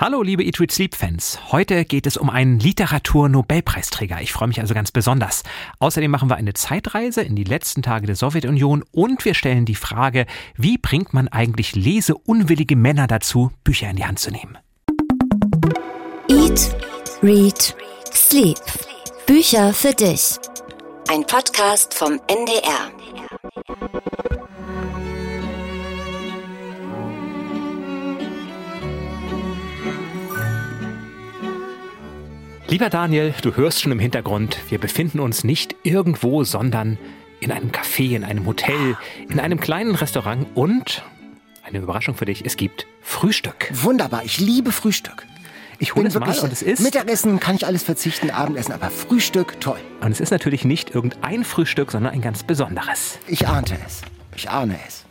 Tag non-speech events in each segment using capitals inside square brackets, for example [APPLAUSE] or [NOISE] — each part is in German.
Hallo, liebe Eat Read Sleep Fans. Heute geht es um einen Literatur-Nobelpreisträger. Ich freue mich also ganz besonders. Außerdem machen wir eine Zeitreise in die letzten Tage der Sowjetunion und wir stellen die Frage, wie bringt man eigentlich leseunwillige Männer dazu, Bücher in die Hand zu nehmen? Eat, Read, Sleep. Bücher für dich. Ein Podcast vom NDR. Lieber Daniel, du hörst schon im Hintergrund, wir befinden uns nicht irgendwo, sondern in einem Café, in einem Hotel, in einem kleinen Restaurant und eine Überraschung für dich, es gibt Frühstück. Wunderbar, ich liebe Frühstück. Ich hole es wirklich, mal und es ist Mittagessen kann ich alles verzichten, Abendessen, aber Frühstück, toll. und es ist natürlich nicht irgendein Frühstück, sondern ein ganz besonderes. Ich ahnte es. Ich ahne es.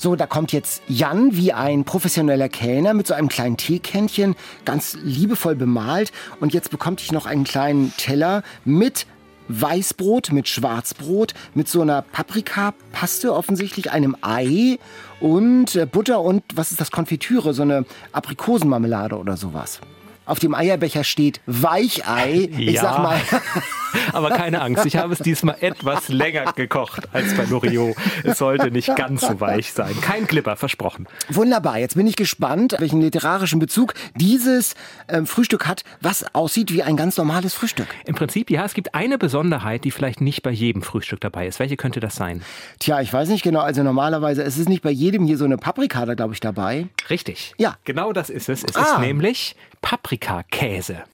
So, da kommt jetzt Jan wie ein professioneller Kellner mit so einem kleinen Teekännchen, ganz liebevoll bemalt. Und jetzt bekommt ich noch einen kleinen Teller mit Weißbrot, mit Schwarzbrot, mit so einer Paprikapaste offensichtlich, einem Ei und äh, Butter und, was ist das, Konfitüre, so eine Aprikosenmarmelade oder sowas. Auf dem Eierbecher steht Weichei. Ich Ja. sag mal, [LAUGHS] Aber keine Angst, ich habe es diesmal etwas länger gekocht als bei Loriot. Es sollte nicht ganz so weich sein. Kein Clipper, versprochen. Wunderbar, jetzt bin ich gespannt, welchen literarischen Bezug dieses ähm, Frühstück hat, was aussieht wie ein ganz normales Frühstück. Im Prinzip, ja, es gibt eine Besonderheit, die vielleicht nicht bei jedem Frühstück dabei ist. Welche könnte das sein? Tja, ich weiß nicht genau, also normalerweise es ist nicht bei jedem hier so eine Paprika da, glaube ich, dabei. Richtig. Ja. Genau das ist es. Es Ah. ist nämlich Paprikakäse.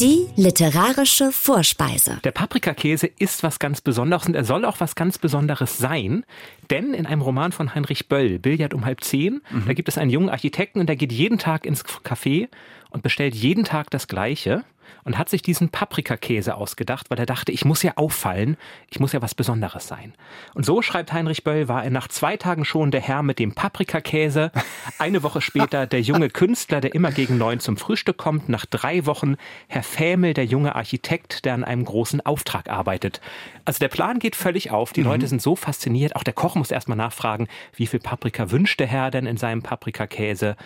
Die literarische Vorspeise. Der Paprikakäse ist was ganz Besonderes und er soll auch was ganz Besonderes sein, denn in einem Roman von Heinrich Böll, Billard um halb zehn, da gibt es einen jungen Architekten und der geht jeden Tag ins Café und bestellt jeden Tag das Gleiche und hat sich diesen Paprikakäse ausgedacht, weil er dachte, ich muss ja auffallen, ich muss ja was Besonderes sein. Und so schreibt Heinrich Böll, war er nach zwei Tagen schon der Herr mit dem Paprikakäse, eine Woche später der junge Künstler, der immer gegen neun zum Frühstück kommt, nach drei Wochen Herr Fämel, der junge Architekt, der an einem großen Auftrag arbeitet. Also der Plan geht völlig auf, die Leute sind so fasziniert, auch der Koch muss erstmal nachfragen, wie viel Paprika wünscht der Herr denn in seinem Paprikakäse?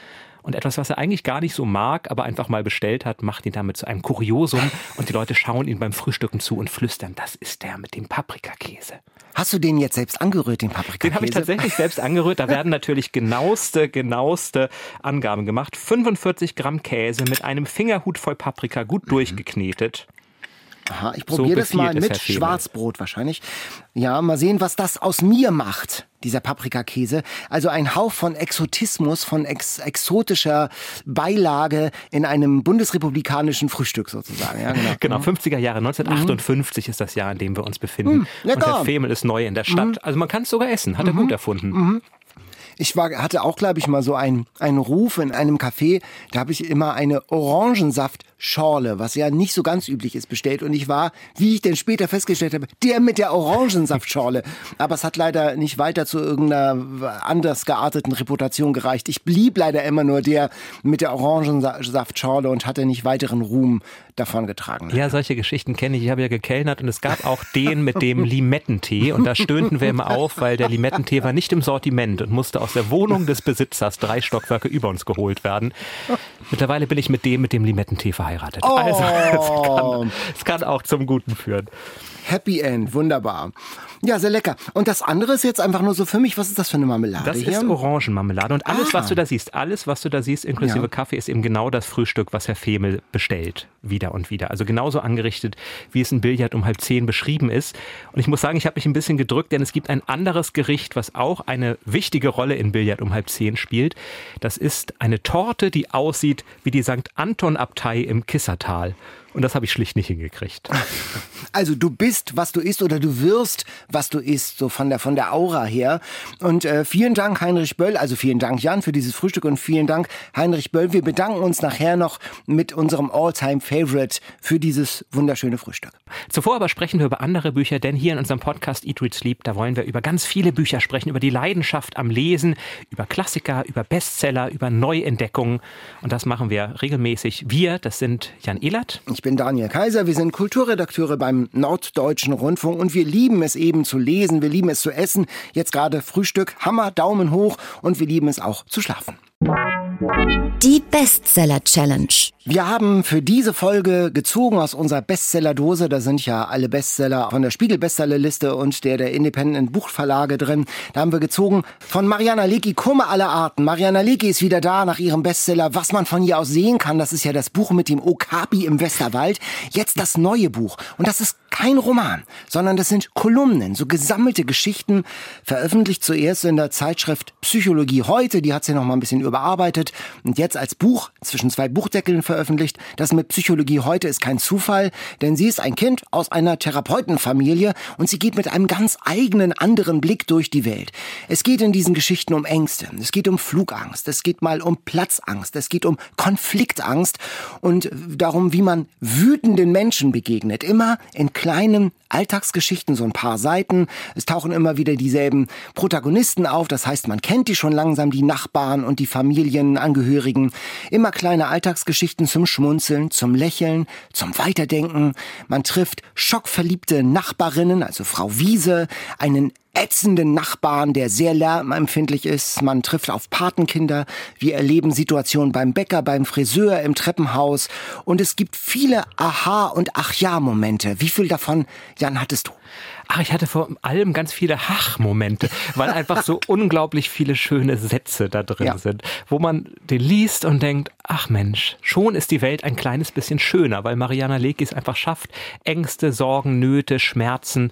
Und etwas, was er eigentlich gar nicht so mag, aber einfach mal bestellt hat, macht ihn damit zu einem Kuriosum und die Leute schauen ihm beim Frühstücken zu und flüstern, das ist der mit dem Paprikakäse. Hast du den jetzt selbst angerührt, den Paprikakäse? Den habe ich tatsächlich selbst angerührt. Da werden natürlich genaueste, genaueste Angaben gemacht. 45 Gramm Käse mit einem Fingerhut voll Paprika gut durchgeknetet. Aha, ich probiere das mal mit. Schwarzbrot wahrscheinlich. Ja, mal sehen, was das aus mir macht, dieser Paprikakäse. Also ein Hauch von Exotismus, von ex exotischer Beilage in einem bundesrepublikanischen Frühstück sozusagen. Ja, genau. [LAUGHS] Genau, 50er Jahre, 1958 ist das Jahr, in dem wir uns befinden. und lecker. Herr Femel ist neu in der Stadt. Also man kann es sogar essen, hat er gut erfunden. Ich war, hatte auch, glaube ich, mal so einen, einen Ruf in einem Café. Da habe ich immer eine Orangensaftschorle, was ja nicht so ganz üblich ist, bestellt. Und ich war, wie ich denn später festgestellt habe, der mit der Orangensaftschorle. Aber es hat leider nicht weiter zu irgendeiner anders gearteten Reputation gereicht. Ich blieb leider immer nur der mit der Orangensaftschorle und hatte nicht weiteren Ruhm davon getragen. Ja, solche Geschichten kenne ich. Ich habe ja gekellnert und es gab auch den mit dem Limettentee. Und da stöhnten wir immer auf, weil der Limettentee war nicht im Sortiment und musste aus der Wohnung des Besitzers drei Stockwerke über uns geholt werden. Mittlerweile bin ich mit dem mit dem Limettentee verheiratet. Also es kann, es kann auch zum Guten führen. Happy End, wunderbar. Ja, sehr lecker. Und das andere ist jetzt einfach nur so für mich, was ist das für eine Marmelade Das hier? ist Orangenmarmelade. Und alles, was du da siehst, alles, was du da siehst, inklusive Ja. Kaffee, ist eben genau das Frühstück, was Herr Femel bestellt. Wieder und wieder. Also genauso angerichtet, wie es in Billard um halb zehn beschrieben ist. Und ich muss sagen, ich habe mich ein bisschen gedrückt, denn es gibt ein anderes Gericht, was auch eine wichtige Rolle in Billard um halb zehn spielt. Das ist eine Torte, die aussieht wie die St. Anton-Abtei im Kissertal. Und das habe ich schlicht nicht hingekriegt. [LAUGHS] Also du bist, was du isst oder du wirst, was du isst, so von der, von der Aura her. Und äh, vielen Dank Heinrich Böll, also vielen Dank Jan für dieses Frühstück und vielen Dank Heinrich Böll. Wir bedanken uns nachher noch mit unserem All-Time-Favorite für dieses wunderschöne Frühstück. Zuvor aber sprechen wir über andere Bücher, denn hier in unserem Podcast Eat, Read, Sleep, da wollen wir über ganz viele Bücher sprechen, über die Leidenschaft am Lesen, über Klassiker, über Bestseller, über Neuentdeckungen. Und das machen wir regelmäßig. Wir, das sind Jan Ehlert. Ich bin Daniel Kaiser, wir sind Kulturredakteure beim Norddeutschen Rundfunk und wir lieben es eben zu lesen, wir lieben es zu essen. Jetzt gerade Frühstück, Hammer, Daumen hoch und wir lieben es auch zu schlafen. Die Bestseller Challenge. Wir haben für diese Folge gezogen aus unserer Bestseller-Dose. Da sind ja alle Bestseller von der Spiegel-Bestsellerliste und der der Independent Buchverlage drin. Da haben wir gezogen von Mariana Lecki, Kummer aller Arten. Mariana Lecki ist wieder da nach ihrem Bestseller. Was man von hier aus sehen kann, das ist ja das Buch mit dem Okapi im Westerwald. Jetzt das neue Buch. Und das ist kein Roman, sondern das sind Kolumnen, so gesammelte Geschichten, veröffentlicht zuerst in der Zeitschrift Psychologie heute. Die hat sie noch mal ein bisschen überarbeitet. Und jetzt als Buch zwischen zwei Buchdeckeln veröffentlicht. Das mit Psychologie heute ist kein Zufall, denn sie ist ein Kind aus einer Therapeutenfamilie und sie geht mit einem ganz eigenen anderen Blick durch die Welt. Es geht in diesen Geschichten um Ängste, es geht um Flugangst, es geht mal um Platzangst, es geht um Konfliktangst und darum, wie man wütenden Menschen begegnet. Immer in kleinen Alltagsgeschichten, so ein paar Seiten. Es tauchen immer wieder dieselben Protagonisten auf, das heißt, man kennt die schon langsam, die Nachbarn und die Familienangehörigen. Immer kleine Alltagsgeschichten zum Schmunzeln, zum Lächeln, zum Weiterdenken. Man trifft schockverliebte Nachbarinnen, also Frau Wiese, einen ätzenden Nachbarn, der sehr lärmempfindlich ist. Man trifft auf Patenkinder. Wir erleben Situationen beim Bäcker, beim Friseur, im Treppenhaus. Und es gibt viele Aha- und Ach-Ja-Momente. Wie viel davon, Jan, hattest du? Ach, ich hatte vor allem ganz viele Hach-Momente, weil einfach so [LAUGHS] unglaublich viele schöne Sätze da drin ja. sind, wo man den liest und denkt, ach Mensch, schon ist die Welt ein kleines bisschen schöner, weil Mariana Leki es einfach schafft, Ängste, Sorgen, Nöte, Schmerzen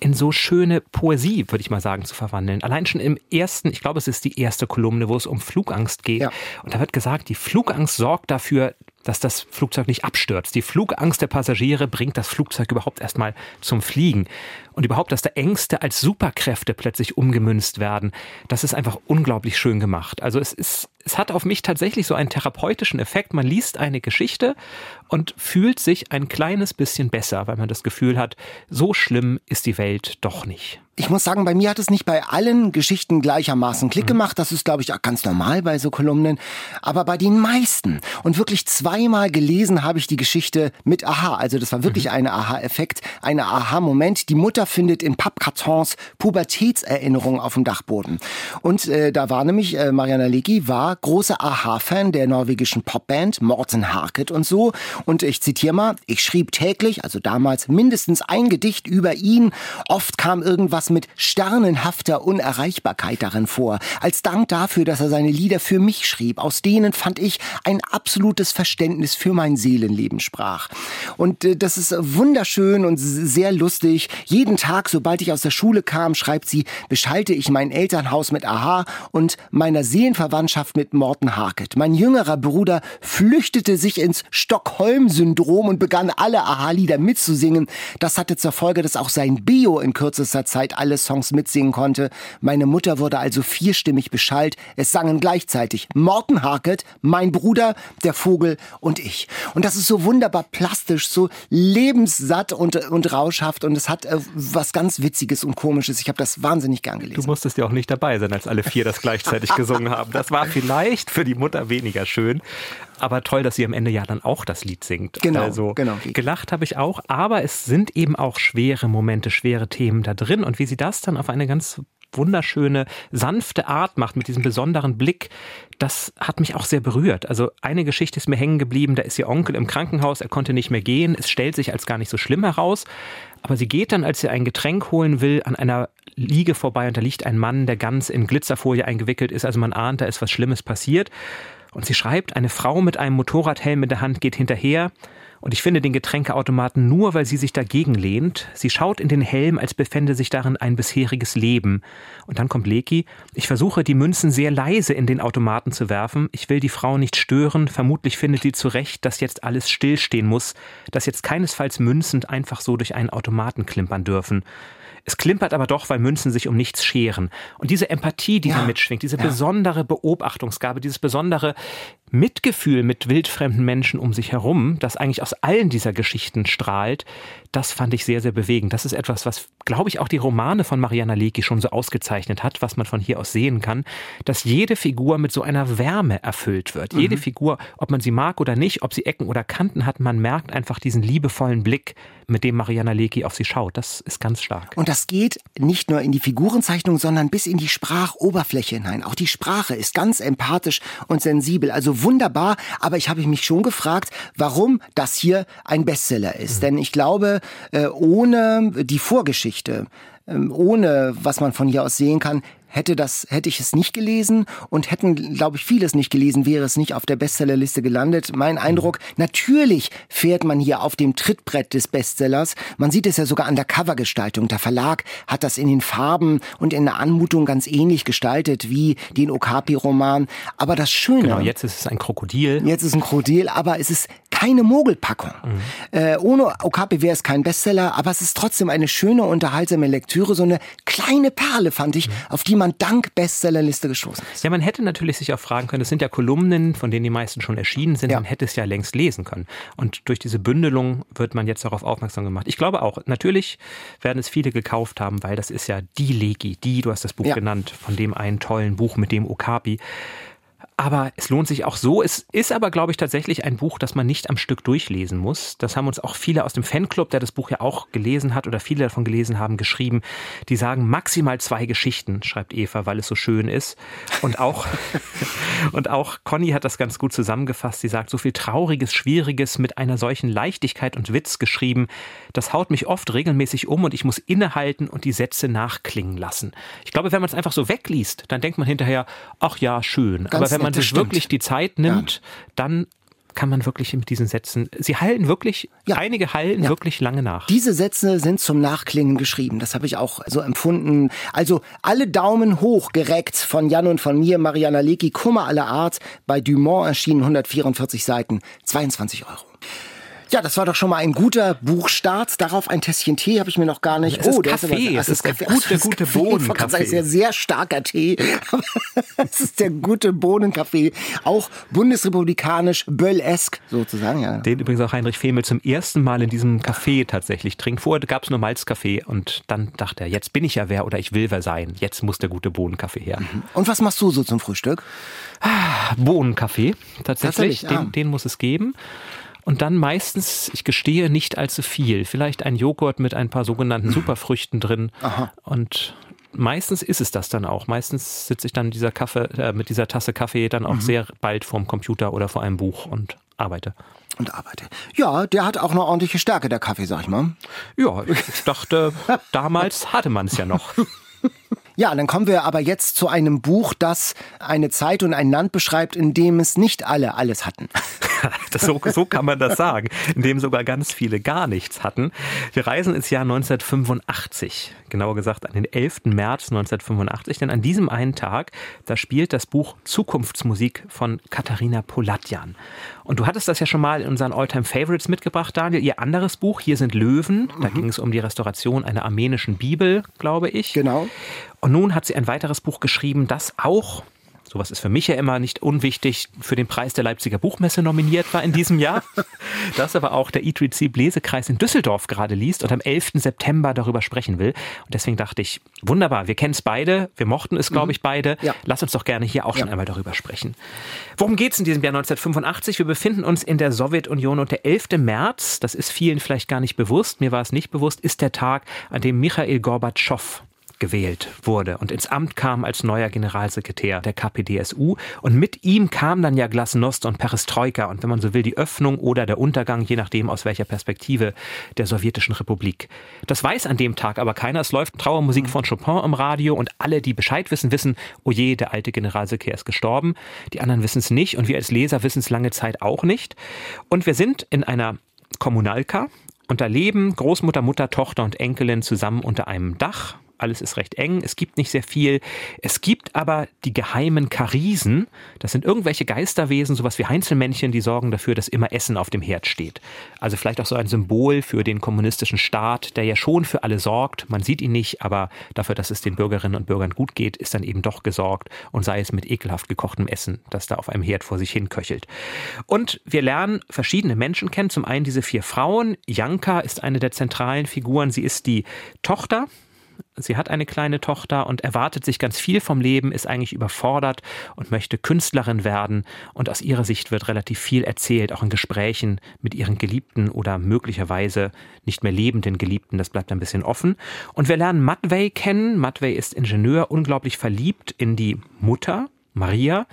in so schöne Poesie, würde ich mal sagen, zu verwandeln. Allein schon im ersten, ich glaube, es ist die erste Kolumne, wo es um Flugangst geht. Ja. Und da wird gesagt, die Flugangst sorgt dafür, dass das Flugzeug nicht abstürzt. Die Flugangst der Passagiere bringt das Flugzeug überhaupt erstmal zum Fliegen. Und überhaupt, dass da Ängste als Superkräfte plötzlich umgemünzt werden, das ist einfach unglaublich schön gemacht. Also es ist, es hat auf mich tatsächlich so einen therapeutischen Effekt. Man liest eine Geschichte und fühlt sich ein kleines bisschen besser, weil man das Gefühl hat, so schlimm ist die Welt doch nicht. Ich muss sagen, bei mir hat es nicht bei allen Geschichten gleichermaßen Klick mhm. gemacht. Das ist, glaube ich, auch ganz normal bei so Kolumnen. Aber bei den meisten und wirklich zweimal gelesen habe ich die Geschichte mit Aha. Also das war wirklich mhm. ein Aha-Effekt, ein Aha-Moment. Die Mutter findet in Pappkartons Pubertätserinnerungen auf dem Dachboden. Und äh, da war nämlich, äh, Mariana Legi war großer Aha-Fan der norwegischen Popband Morten Harket und so. Und ich zitiere mal, ich schrieb täglich, also damals mindestens ein Gedicht über ihn. Oft kam irgendwas mit sternenhafter Unerreichbarkeit darin vor, als Dank dafür, dass er seine Lieder für mich schrieb, aus denen fand ich ein absolutes Verständnis für mein Seelenleben sprach. Und äh, das ist wunderschön und sehr lustig. Jeden Tag, sobald ich aus der Schule kam, schreibt sie, beschalte ich mein Elternhaus mit Aha und meiner Seelenverwandtschaft mit Morten Harket. Mein jüngerer Bruder flüchtete sich ins Stockholm-Syndrom und begann alle Aha-Lieder mitzusingen. Das hatte zur Folge, dass auch sein Bio in kürzester Zeit alle Songs mitsingen konnte. Meine Mutter wurde also vierstimmig beschallt. Es sangen gleichzeitig Morten Harket, mein Bruder, der Vogel und ich. Und das ist so wunderbar plastisch, so lebenssatt und, und rauschhaft und es hat äh, was ganz Witziges und Komisches. Ich habe das wahnsinnig gern gelesen. Du musstest ja auch nicht dabei sein, als alle vier das gleichzeitig gesungen haben. Das war vielleicht für die Mutter weniger schön, aber toll, dass sie am Ende ja dann auch das Lied singt. Genau, also, genau. Gelacht habe ich auch, aber es sind eben auch schwere Momente, schwere Themen da drin. Und wie sie das dann auf eine ganz wunderschöne, sanfte Art macht, mit diesem besonderen Blick, das hat mich auch sehr berührt. Also eine Geschichte ist mir hängen geblieben, da ist ihr Onkel im Krankenhaus, er konnte nicht mehr gehen, es stellt sich als gar nicht so schlimm heraus, aber sie geht dann, als sie ein Getränk holen will, an einer Liege vorbei und da liegt ein Mann, der ganz in Glitzerfolie eingewickelt ist, also man ahnt, da ist was Schlimmes passiert. Und sie schreibt, eine Frau mit einem Motorradhelm in der Hand geht hinterher und ich finde den Getränkeautomaten nur, weil sie sich dagegen lehnt. Sie schaut in den Helm, als befände sich darin ein bisheriges Leben. Und dann kommt Leki. Ich versuche, die Münzen sehr leise in den Automaten zu werfen. Ich will die Frau nicht stören. Vermutlich findet sie zurecht, dass jetzt alles stillstehen muss, dass jetzt keinesfalls Münzen einfach so durch einen Automaten klimpern dürfen. Es klimpert aber doch, weil Münzen sich um nichts scheren. Und diese Empathie, die ja. da mitschwingt, diese ja. besondere Beobachtungsgabe, dieses besondere Mitgefühl mit wildfremden Menschen um sich herum, das eigentlich aus allen dieser Geschichten strahlt, das fand ich sehr, sehr bewegend. Das ist etwas, was, glaube ich, auch die Romane von Mariana Lecki schon so ausgezeichnet hat, was man von hier aus sehen kann, dass jede Figur mit so einer Wärme erfüllt wird. Mhm. Jede Figur, ob man sie mag oder nicht, ob sie Ecken oder Kanten hat, man merkt einfach diesen liebevollen Blick, mit dem Mariana Lecki auf sie schaut. Das ist ganz stark. Und das geht nicht nur in die Figurenzeichnung, sondern bis in die Sprachoberfläche hinein. Auch die Sprache ist ganz empathisch und sensibel. Also wunderbar, aber ich habe mich schon gefragt, warum das hier ein Bestseller ist. Mhm. Denn ich glaube, äh, ohne die Vorgeschichte, ähm, ohne was man von hier aus sehen kann, hätte das, hätte ich es nicht gelesen und hätten, glaube ich, vieles nicht gelesen, wäre es nicht auf der Bestsellerliste gelandet. Mein Eindruck, natürlich fährt man hier auf dem Trittbrett des Bestsellers. Man sieht es ja sogar an der Covergestaltung. Der Verlag hat das in den Farben und in der Anmutung ganz ähnlich gestaltet wie den Okapi-Roman. Aber das Schöne. Genau, jetzt ist es ein Krokodil. Jetzt ist es ein Krokodil, aber es ist keine Mogelpackung. Mhm. Äh, ohne Okapi wäre es kein Bestseller, aber es ist trotzdem eine schöne, unterhaltsame Lektüre, so eine kleine Perle, fand ich, mhm. auf die man dank Bestsellerliste gestoßen ist. Ja, man hätte natürlich sich auch fragen können, es sind ja Kolumnen, von denen die meisten schon erschienen sind, ja. man hätte es ja längst lesen können. Und durch diese Bündelung wird man jetzt darauf aufmerksam gemacht. Ich glaube auch, natürlich werden es viele gekauft haben, weil das ist ja die Legi, die, du hast das Buch ja. genannt, von dem einen tollen Buch mit dem Okapi. Aber es lohnt sich auch so. Es ist aber, glaube ich, tatsächlich ein Buch, das man nicht am Stück durchlesen muss. Das haben uns auch viele aus dem Fanclub, der das Buch ja auch gelesen hat oder viele davon gelesen haben, geschrieben. Die sagen maximal zwei Geschichten, schreibt Eva, weil es so schön ist. Und auch, [LAUGHS] und auch Conny hat das ganz gut zusammengefasst. Sie sagt, so viel Trauriges, Schwieriges mit einer solchen Leichtigkeit und Witz geschrieben. Das haut mich oft regelmäßig um und ich muss innehalten und die Sätze nachklingen lassen. Ich glaube, wenn man es einfach so wegliest, dann denkt man hinterher, ach ja, schön. Ganz aber wenn man man sich wirklich die Zeit nimmt, ja. dann kann man wirklich mit diesen Sätzen, sie hallen wirklich, ja. einige hallen ja. wirklich lange nach. Diese Sätze sind zum Nachklingen geschrieben. Das habe ich auch so empfunden. Also alle Daumen hoch gereckt von Jan und von mir, Mariana Lecki, Kummer aller Art. Bei Dumont erschienen 144 Seiten, 22 Euro. Ja, das war doch schon mal ein guter Buchstart. Darauf ein Tässchen Tee habe ich mir noch gar nicht. Es oh, der Kaffee. ist, es ist Kaffee. der gute, Ach, gute Bohnenkaffee. Ist ja sehr starker Tee. [LAUGHS] es ist der gute Bohnenkaffee. Auch bundesrepublikanisch, Böll-esk sozusagen. Ja. Den übrigens auch Heinrich Femel zum ersten Mal in diesem Café tatsächlich trinkt. Vorher gab es nur Malzkaffee und dann dachte er, jetzt bin ich ja wer oder ich will wer sein. Jetzt muss der gute Bohnenkaffee her. Mhm. Und was machst du so zum Frühstück? Ah, Bohnenkaffee, tatsächlich. tatsächlich den, ah. den muss es geben. Und dann meistens, ich gestehe, nicht allzu viel. Vielleicht ein Joghurt mit ein paar sogenannten [LAUGHS] Superfrüchten drin. Aha. Und meistens ist es das dann auch. Meistens sitze ich dann dieser Kaffee, äh, mit dieser Tasse Kaffee dann auch mhm. sehr bald vorm Computer oder vor einem Buch und arbeite. Und arbeite. Ja, der hat auch eine ordentliche Stärke, der Kaffee, sag ich mal. Ja, ich dachte, damals hatte man es ja noch. [LAUGHS] Ja, dann kommen wir aber jetzt zu einem Buch, das eine Zeit und ein Land beschreibt, in dem es nicht alle alles hatten. [LAUGHS] das, so, so kann man das sagen, in dem sogar ganz viele gar nichts hatten. Wir reisen ins Jahr 1985, genauer gesagt an den 11. März 1985, denn an diesem einen Tag, da spielt das Buch Zukunftsmusik von Katharina Polatjan. Und du hattest das ja schon mal in unseren Alltime Favorites mitgebracht, Daniel. Ihr anderes Buch, Hier sind Löwen, da mhm. ging es um die Restauration einer armenischen Bibel, glaube ich. Genau. Und nun hat sie ein weiteres Buch geschrieben, das auch sowas ist für mich ja immer nicht unwichtig, für den Preis der Leipziger Buchmesse nominiert war in diesem Jahr. [LAUGHS] das aber auch der E3C Lesekreis in Düsseldorf gerade liest und am 11. September darüber sprechen will. Und deswegen dachte ich, wunderbar, wir kennen es beide, wir mochten es, glaube mhm. ich, beide. Ja. Lass uns doch gerne hier auch ja. schon einmal darüber sprechen. Worum geht es in diesem Jahr 1985? Wir befinden uns in der Sowjetunion und der 11. März, das ist vielen vielleicht gar nicht bewusst, mir war es nicht bewusst, ist der Tag, an dem Michael Gorbatschow gewählt wurde und ins Amt kam als neuer Generalsekretär der KPDSU. Und mit ihm kam dann ja Glasnost und Perestroika und wenn man so will, die Öffnung oder der Untergang, je nachdem aus welcher Perspektive der sowjetischen Republik. Das weiß an dem Tag aber keiner. Es läuft Trauermusik mhm. von Chopin im Radio und alle, die Bescheid wissen, wissen, oh je, der alte Generalsekretär ist gestorben. Die anderen wissen es nicht und wir als Leser wissen es lange Zeit auch nicht. Und wir sind in einer Kommunalka und da leben Großmutter, Mutter, Tochter und Enkelin zusammen unter einem Dach alles ist recht eng, es gibt nicht sehr viel. Es gibt aber die geheimen Karisen. Das sind irgendwelche Geisterwesen, sowas wie Heinzelmännchen, die sorgen dafür, dass immer Essen auf dem Herd steht. Also vielleicht auch so ein Symbol für den kommunistischen Staat, der ja schon für alle sorgt. Man sieht ihn nicht, aber dafür, dass es den Bürgerinnen und Bürgern gut geht, ist dann eben doch gesorgt und sei es mit ekelhaft gekochtem Essen, das da auf einem Herd vor sich hin köchelt. Und wir lernen verschiedene Menschen kennen. Zum einen diese vier Frauen. Janka ist eine der zentralen Figuren. Sie ist die Tochter Sie hat eine kleine Tochter und erwartet sich ganz viel vom Leben, ist eigentlich überfordert und möchte Künstlerin werden. Und aus ihrer Sicht wird relativ viel erzählt, auch in Gesprächen mit ihren Geliebten oder möglicherweise nicht mehr lebenden Geliebten. Das bleibt ein bisschen offen. Und wir lernen Matvey kennen. Matvey ist Ingenieur, unglaublich verliebt in die Mutter, Maria.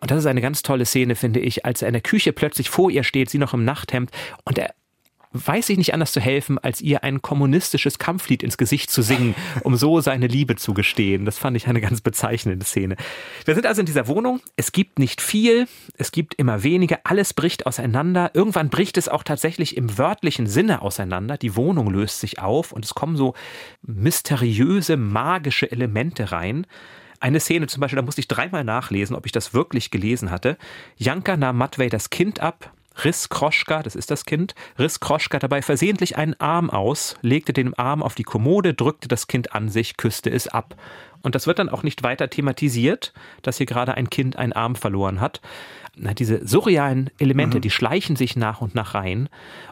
Und das ist eine ganz tolle Szene, finde ich, als er in der Küche plötzlich vor ihr steht, sie noch im Nachthemd und er weiß sich nicht anders zu helfen, als ihr ein kommunistisches Kampflied ins Gesicht zu singen, um so seine Liebe zu gestehen. Das fand ich eine ganz bezeichnende Szene. Wir sind also in dieser Wohnung. Es gibt nicht viel, es gibt immer weniger. Alles bricht auseinander. Irgendwann bricht es auch tatsächlich im wörtlichen Sinne auseinander. Die Wohnung löst sich auf und es kommen so mysteriöse, magische Elemente rein. Eine Szene zum Beispiel, da musste ich dreimal nachlesen, ob ich das wirklich gelesen hatte. Janka nahm Matvey das Kind ab, riss Kroschka, das ist das Kind, riss Kroschka dabei versehentlich einen Arm aus, legte den Arm auf die Kommode, drückte das Kind an sich, küsste es ab. Und das wird dann auch nicht weiter thematisiert, dass hier gerade ein Kind einen Arm verloren hat. Diese surrealen Elemente, mhm. die schleichen sich nach und nach rein.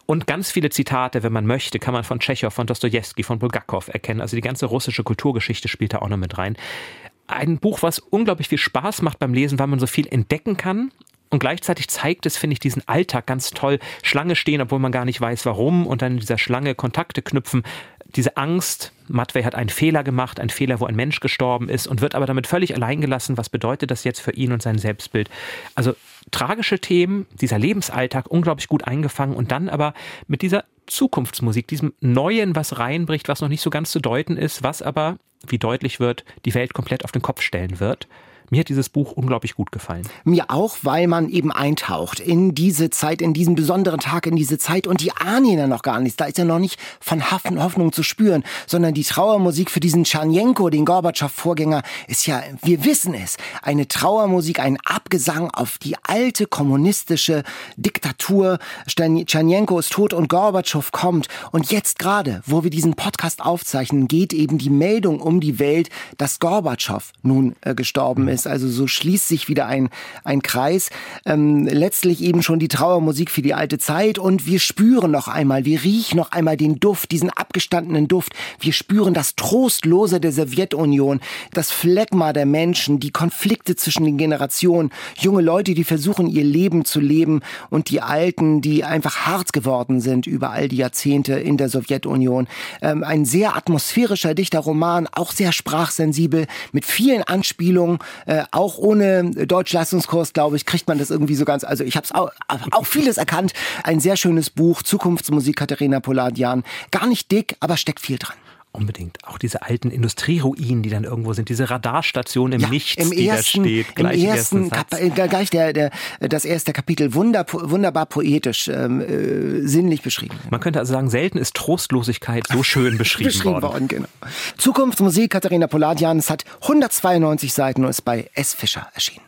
Und ganz viele Zitate, wenn man möchte, kann man von Tschechow, von Dostoevsky, von Bulgakov erkennen. Also die ganze russische Kulturgeschichte spielt da auch noch mit rein. Ein Buch, was unglaublich viel Spaß macht beim Lesen, weil man so viel entdecken kann und gleichzeitig zeigt es, finde ich, diesen Alltag ganz toll. Schlange stehen, obwohl man gar nicht weiß, warum. Und dann in dieser Schlange Kontakte knüpfen. Diese Angst, Matvey hat einen Fehler gemacht, einen Fehler, wo ein Mensch gestorben ist und wird aber damit völlig allein gelassen. Was bedeutet das jetzt für ihn und sein Selbstbild? Also tragische Themen, dieser Lebensalltag unglaublich gut eingefangen und dann aber mit dieser Zukunftsmusik, diesem Neuen, was reinbricht, was noch nicht so ganz zu deuten ist, was aber, wie deutlich wird, die Welt komplett auf den Kopf stellen wird. Mir hat dieses Buch unglaublich gut gefallen. Mir auch, weil man eben eintaucht in diese Zeit, in diesen besonderen Tag, in diese Zeit und die ahnen ja noch gar nichts. Da ist ja noch nicht von Hoffnung zu spüren, sondern die Trauermusik für diesen Tschernjenko, den Gorbatschow-Vorgänger, ist ja, wir wissen es, eine Trauermusik, ein Abgesang auf die alte kommunistische Diktatur. Tschernjenko ist tot und Gorbatschow kommt. Und jetzt gerade, wo wir diesen Podcast aufzeichnen, geht eben die Meldung um die Welt, dass Gorbatschow nun äh, gestorben ist ist. Also so schließt sich wieder ein, ein Kreis. Ähm, letztlich eben schon die Trauermusik für die alte Zeit und wir spüren noch einmal, wir riechen noch einmal den Duft, diesen abgestandenen Duft. Wir spüren das Trostlose der Sowjetunion, das Phlegma der Menschen, die Konflikte zwischen den Generationen, junge Leute, die versuchen, ihr Leben zu leben und die Alten, die einfach hart geworden sind über all die Jahrzehnte in der Sowjetunion. Ähm, ein sehr atmosphärischer, dichter Roman, auch sehr sprachsensibel, mit vielen Anspielungen äh, auch ohne Deutschleistungskurs, glaube ich, kriegt man das irgendwie so ganz. Also ich habe auch, auch vieles erkannt. Ein sehr schönes Buch, Zukunftsmusik Katharina Poladian. Gar nicht dick, aber steckt viel dran. Unbedingt. Auch diese alten Industrieruinen, die dann irgendwo sind, diese Radarstation im ja, Nichts, im die ersten, da steht. Gleich Im ersten, Kap äh, gleich der, der, das erste Kapitel, wunder, wunderbar poetisch, ähm, äh, sinnlich beschrieben. Man könnte also sagen, selten ist Trostlosigkeit so schön [LAUGHS] beschrieben, beschrieben worden. worden genau. Zukunftsmusik, Katharina Poladian, es hat 192 Seiten und ist bei S. Fischer erschienen.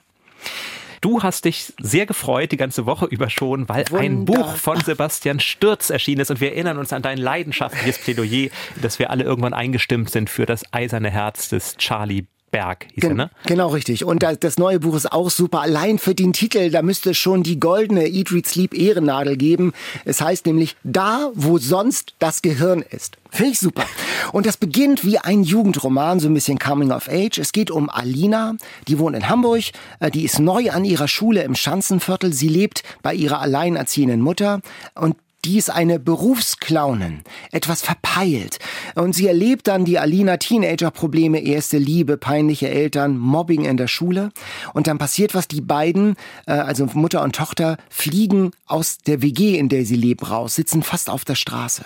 Du hast dich sehr gefreut die ganze Woche über schon, weil Wunder. ein Buch von Sebastian Stürz erschienen ist und wir erinnern uns an dein leidenschaftliches Plädoyer, [LAUGHS] dass wir alle irgendwann eingestimmt sind für das eiserne Herz des Charlie Berg hieß Gen er, ne? Genau, richtig. Und das neue Buch ist auch super. Allein für den Titel, da müsste es schon die goldene Eat, Read, Sleep Ehrennadel geben. Es heißt nämlich, da, wo sonst das Gehirn ist. Finde ich super. Und das beginnt wie ein Jugendroman, so ein bisschen Coming of Age. Es geht um Alina, die wohnt in Hamburg, äh, die ist neu an ihrer Schule im Schanzenviertel. Sie lebt bei ihrer alleinerziehenden Mutter und die ist eine Berufsclownin, etwas verpeilt. Und sie erlebt dann die Alina Teenager-Probleme, erste Liebe, peinliche Eltern, Mobbing in der Schule. Und dann passiert was, die beiden, äh, also Mutter und Tochter, fliegen aus der WG, in der sie leben, raus, sitzen fast auf der Straße.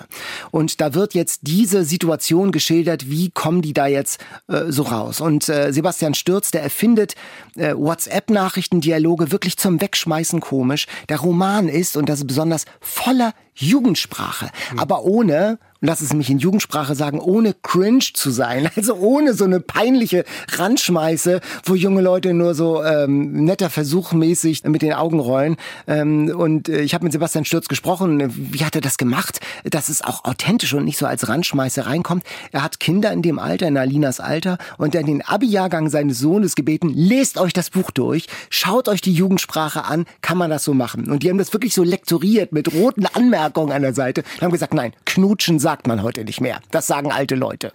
Und da wird jetzt diese Situation geschildert, wie kommen die da jetzt äh, so raus. Und äh, Sebastian Stürz, der erfindet äh, WhatsApp-Nachrichtendialoge wirklich zum Wegschmeißen komisch. Der Roman ist, und das ist besonders, voller Jugendsprache, mhm. aber ohne lass es mich in Jugendsprache sagen, ohne cringe zu sein. [LAUGHS] Also ohne so eine peinliche Randschmeiße, wo junge Leute nur so ähm, netter Versuchmäßig mit den Augen rollen. Ähm, und äh, ich habe mit Sebastian Stürz gesprochen. Wie hat er das gemacht, dass es auch authentisch und nicht so als Randschmeiße reinkommt? Er hat Kinder in dem Alter, in Alinas Alter, und dann den Abi-Jahrgang seines Sohnes gebeten, lest euch das Buch durch, schaut euch die Jugendsprache an, kann man das so machen? Und die haben das wirklich so lektoriert mit roten Anmerkungen an der Seite. Die haben gesagt, nein, knutschen, sagt man heute nicht mehr. Das sagen alte Leute.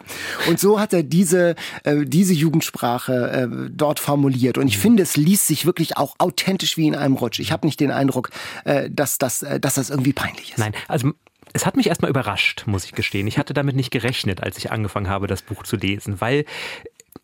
Und so hat er diese, äh, diese Jugendsprache äh, dort formuliert. Und ich finde, es liest sich wirklich auch authentisch wie in einem Rutsch. Ich habe nicht den Eindruck, äh, dass, das, äh, dass das irgendwie peinlich ist. Nein, also es hat mich erstmal überrascht, muss ich gestehen. Ich hatte damit nicht gerechnet, als ich angefangen habe, das Buch zu lesen, weil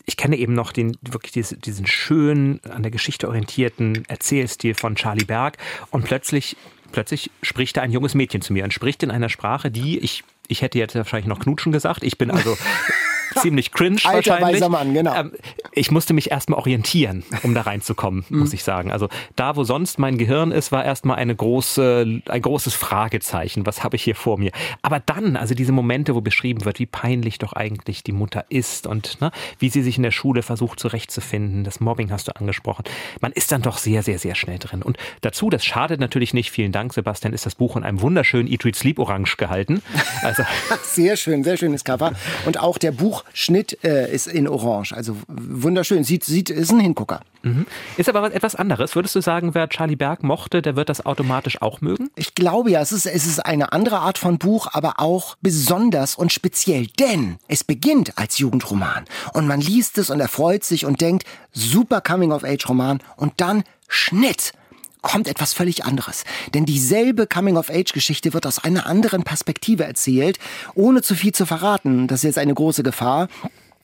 ich kenne eben noch den wirklich diesen, diesen schönen, an der Geschichte orientierten Erzählstil von Charlie Berg und plötzlich plötzlich spricht da ein junges Mädchen zu mir und spricht in einer Sprache, die ich ich hätte jetzt wahrscheinlich noch Knutschen gesagt. Ich bin also [LAUGHS] ziemlich cringe Alter, wahrscheinlich. Weiser Mann, genau. Ähm, ich musste mich erstmal orientieren, um da reinzukommen, [LAUGHS] mhm. muss ich sagen. Also da, wo sonst mein Gehirn ist, war erstmal eine große, ein großes Fragezeichen. Was habe ich hier vor mir? Aber dann, also diese Momente, wo beschrieben wird, wie peinlich doch eigentlich die Mutter ist und ne, wie sie sich in der Schule versucht zurechtzufinden. Das Mobbing hast du angesprochen. Man ist dann doch sehr, sehr, sehr schnell drin. Und dazu, das schadet natürlich nicht. Vielen Dank, Sebastian, ist das Buch in einem wunderschönen Eat, Read, Sleep Orange gehalten. [LAUGHS] Also sehr schön, sehr schönes Cover. Und auch der Buch Buchschnitt äh, ist in Orange. Also wunderschön. Sieht, sieht, ist ein Hingucker. Mhm. Ist aber was etwas anderes. Würdest du sagen, wer Charlie Berg mochte, der wird das automatisch auch mögen? Ich glaube ja, es ist, es ist eine andere Art von Buch, aber auch besonders und speziell. Denn es beginnt als Jugendroman. Und man liest es und erfreut sich und denkt, super Coming-of-Age-Roman. Und dann Schnitt kommt etwas völlig anderes. Denn dieselbe Coming-of-Age-Geschichte wird aus einer anderen Perspektive erzählt, ohne zu viel zu verraten. Das ist jetzt eine große Gefahr.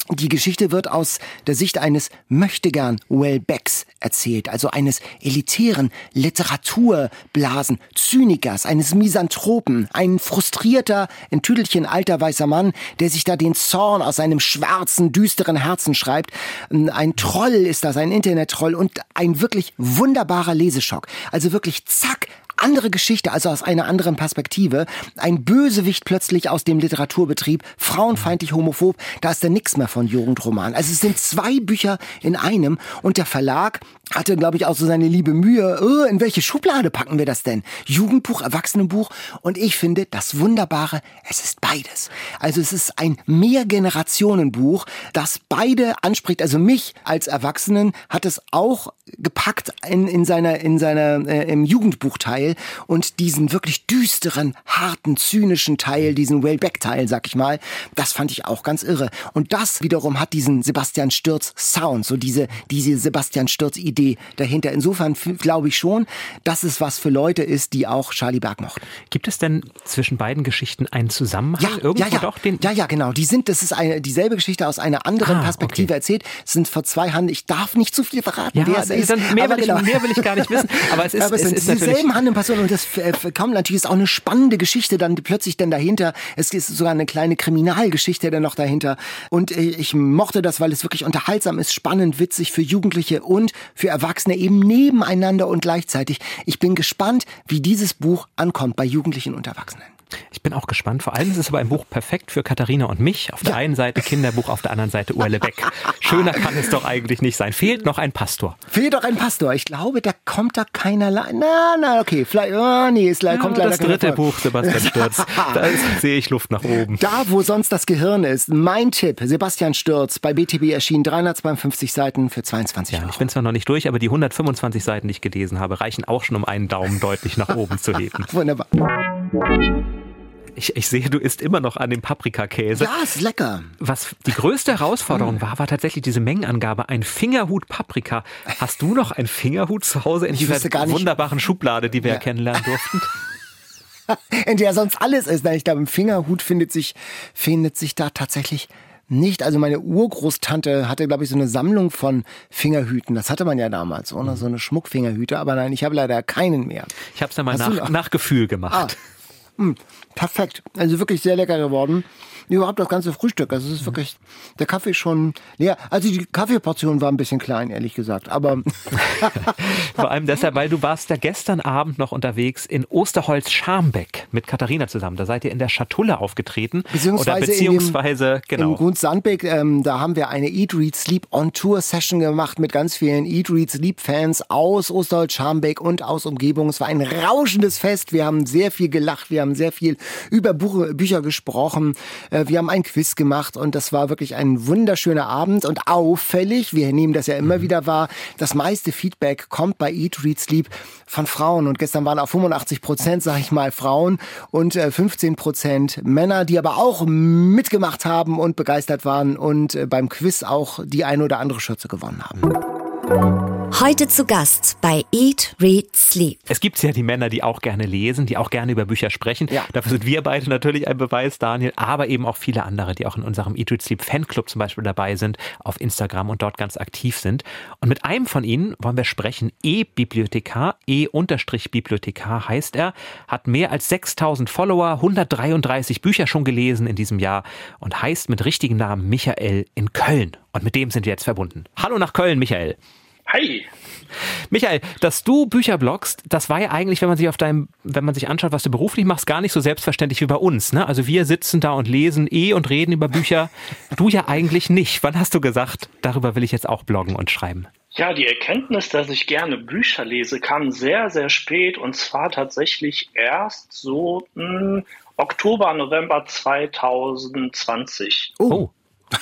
Die Geschichte wird aus der Sicht eines Möchtegern Wellbecks erzählt, also eines elitären Literaturblasen, Zynikers, eines Misanthropen, ein frustrierter, in Tüdelchen alter weißer Mann, der sich da den Zorn aus seinem schwarzen, düsteren Herzen schreibt. Ein Troll ist das, ein Internet-Troll und ein wirklich wunderbarer Leseschock. Also wirklich zack, andere Geschichte, also aus einer anderen Perspektive. Ein Bösewicht plötzlich aus dem Literaturbetrieb, frauenfeindlich homophob, da ist da nichts mehr von Jugendroman. Also es sind zwei Bücher in einem und der Verlag hatte, glaube ich, auch so seine liebe Mühe, oh, in welche Schublade packen wir das denn? Jugendbuch, Erwachsenenbuch? Und ich finde, das Wunderbare, es ist beides. Also es ist ein Mehrgenerationenbuch, das beide anspricht. Also mich als Erwachsenen hat es auch gepackt in, in seiner, in seiner, äh, im Jugendbuchteil und diesen wirklich düsteren, harten, zynischen Teil, diesen Wellbeck-Teil, sag ich mal, das fand ich auch ganz irre. Und das wiederum hat diesen Sebastian Stürz Sound, so diese, diese Sebastian Stürz Idee dahinter. Insofern glaube ich schon, dass es was für Leute ist, die auch Charlie Berg mochten. Gibt es denn zwischen beiden Geschichten einen Zusammenhang? Ja, Irgendwo ja, ja. Doch, den ja, ja, genau. Die sind, das ist eine, dieselbe Geschichte aus einer anderen ah, Perspektive okay. erzählt. Es sind vor zwei Hand, ich darf nicht zu viel verraten, ja, wer es ist. Mehr will, genau. ich, mehr will ich gar nicht wissen. Aber es [LAUGHS] ist, aber es, es sind dieselben handelnden Personen und das äh, kommt natürlich ist auch eine spannende Geschichte dann plötzlich dann dahinter. Es ist sogar eine kleine Kriminalgeschichte dann noch dahinter. Und äh, ich mochte das, weil es wirklich unterhaltsam ist, spannend, witzig für Jugendliche und für Erwachsene eben nebeneinander und gleichzeitig. Ich bin gespannt, wie dieses Buch ankommt bei Jugendlichen und Erwachsenen. Ich bin auch gespannt. Vor allem ist es aber ein Buch perfekt für Katharina und mich. Auf der ja. einen Seite Kinderbuch, auf der anderen Seite Uelle Beck. [LAUGHS] Schöner kann es doch eigentlich nicht sein. Fehlt noch ein Pastor. Fehlt doch ein Pastor. Ich glaube, da kommt da keiner. Na, na, okay. Vielleicht, oh, nee, es ja, kommt leider Das dritte Buch, Sebastian Stürz. [LAUGHS] da sehe ich Luft nach oben. Da, wo sonst das Gehirn ist. Mein Tipp, Sebastian Stürz, bei BTB erschienen 352 Seiten für 22 ja, Euro. Ich bin zwar noch nicht durch, aber die 125 Seiten, die ich gelesen habe, reichen auch schon, um einen Daumen deutlich nach oben zu heben. [LAUGHS] Wunderbar. Ich, ich sehe, du isst immer noch an dem Paprikakäse. Ja, ist lecker. Was die größte Herausforderung mm. war, war tatsächlich diese Mengenangabe. Ein Fingerhut Paprika. Hast du noch einen Fingerhut zu Hause in dieser wunderbaren Schublade, die wir ja. kennenlernen durften? [LAUGHS] in der sonst alles ist. Ich glaube, im Fingerhut findet sich, findet sich da tatsächlich nicht. Also meine Urgroßtante hatte, glaube ich, so eine Sammlung von Fingerhüten. Das hatte man ja damals, oder? Mhm. So eine Schmuckfingerhüte. Aber nein, ich habe leider keinen mehr. Ich habe es ja mal nach, nach, Gefühl gemacht. Ah. Hm, perfekt. Also wirklich sehr lecker geworden überhaupt das ganze Frühstück. Also es ist wirklich der Kaffee schon leer. Also die Kaffeeportion war ein bisschen klein, ehrlich gesagt. Aber [LAUGHS] vor allem deshalb, weil du warst ja gestern Abend noch unterwegs in Osterholz-Scharmbeck mit Katharina zusammen. Da seid ihr in der Schatulle aufgetreten. Beziehungsweise, oder beziehungsweise in dem, genau. Im Grund Sandbeck, ähm, da haben wir eine Eat, Read, Sleep on Tour Session gemacht mit ganz vielen Eat, Read, Sleep Fans aus Osterholz-Scharmbeck und aus Umgebung. Es war ein rauschendes Fest. Wir haben sehr viel gelacht. Wir haben sehr viel über Buch, Bücher gesprochen. Äh, wir haben ein Quiz gemacht und das war wirklich ein wunderschöner Abend und auffällig, wir nehmen das ja immer mhm. wieder wahr, das meiste Feedback kommt bei Eat, Read, Sleep von Frauen und gestern waren auch 85 Prozent, sag ich mal, Frauen und 15 äh, Prozent Männer, die aber auch mitgemacht haben und begeistert waren und äh, beim Quiz auch die eine oder andere Schürze gewonnen haben. Heute zu Gast bei Eat, Read, Sleep. Es gibt ja die Männer, die auch gerne lesen, die auch gerne über Bücher sprechen. Ja. Dafür sind wir beide natürlich ein Beweis, Daniel, aber eben auch viele andere, die auch in unserem Eat, Read, Sleep Fanclub zum Beispiel dabei sind, auf Instagram und dort ganz aktiv sind. Und mit einem von ihnen wollen wir sprechen. E-Bibliothekar, E-Bibliothekar heißt er, hat mehr als 6000 Follower, 133 Bücher schon gelesen in diesem Jahr und heißt mit richtigen Namen Michael in Köln. Und mit dem sind wir jetzt verbunden. Hallo nach Köln, Michael. Hi. Michael, dass du Bücher bloggst, das war ja eigentlich, wenn man sich auf deinem, wenn man sich anschaut, was du beruflich machst, gar nicht so selbstverständlich wie bei uns. Ne? Also wir sitzen da und lesen eh und reden über Bücher. Du ja eigentlich nicht. Wann hast du gesagt, darüber will ich jetzt auch bloggen und schreiben? Ja, die Erkenntnis, dass ich gerne Bücher lese, kam sehr, sehr spät und zwar tatsächlich erst so mh, Oktober, November 2020. Oh. [LAUGHS]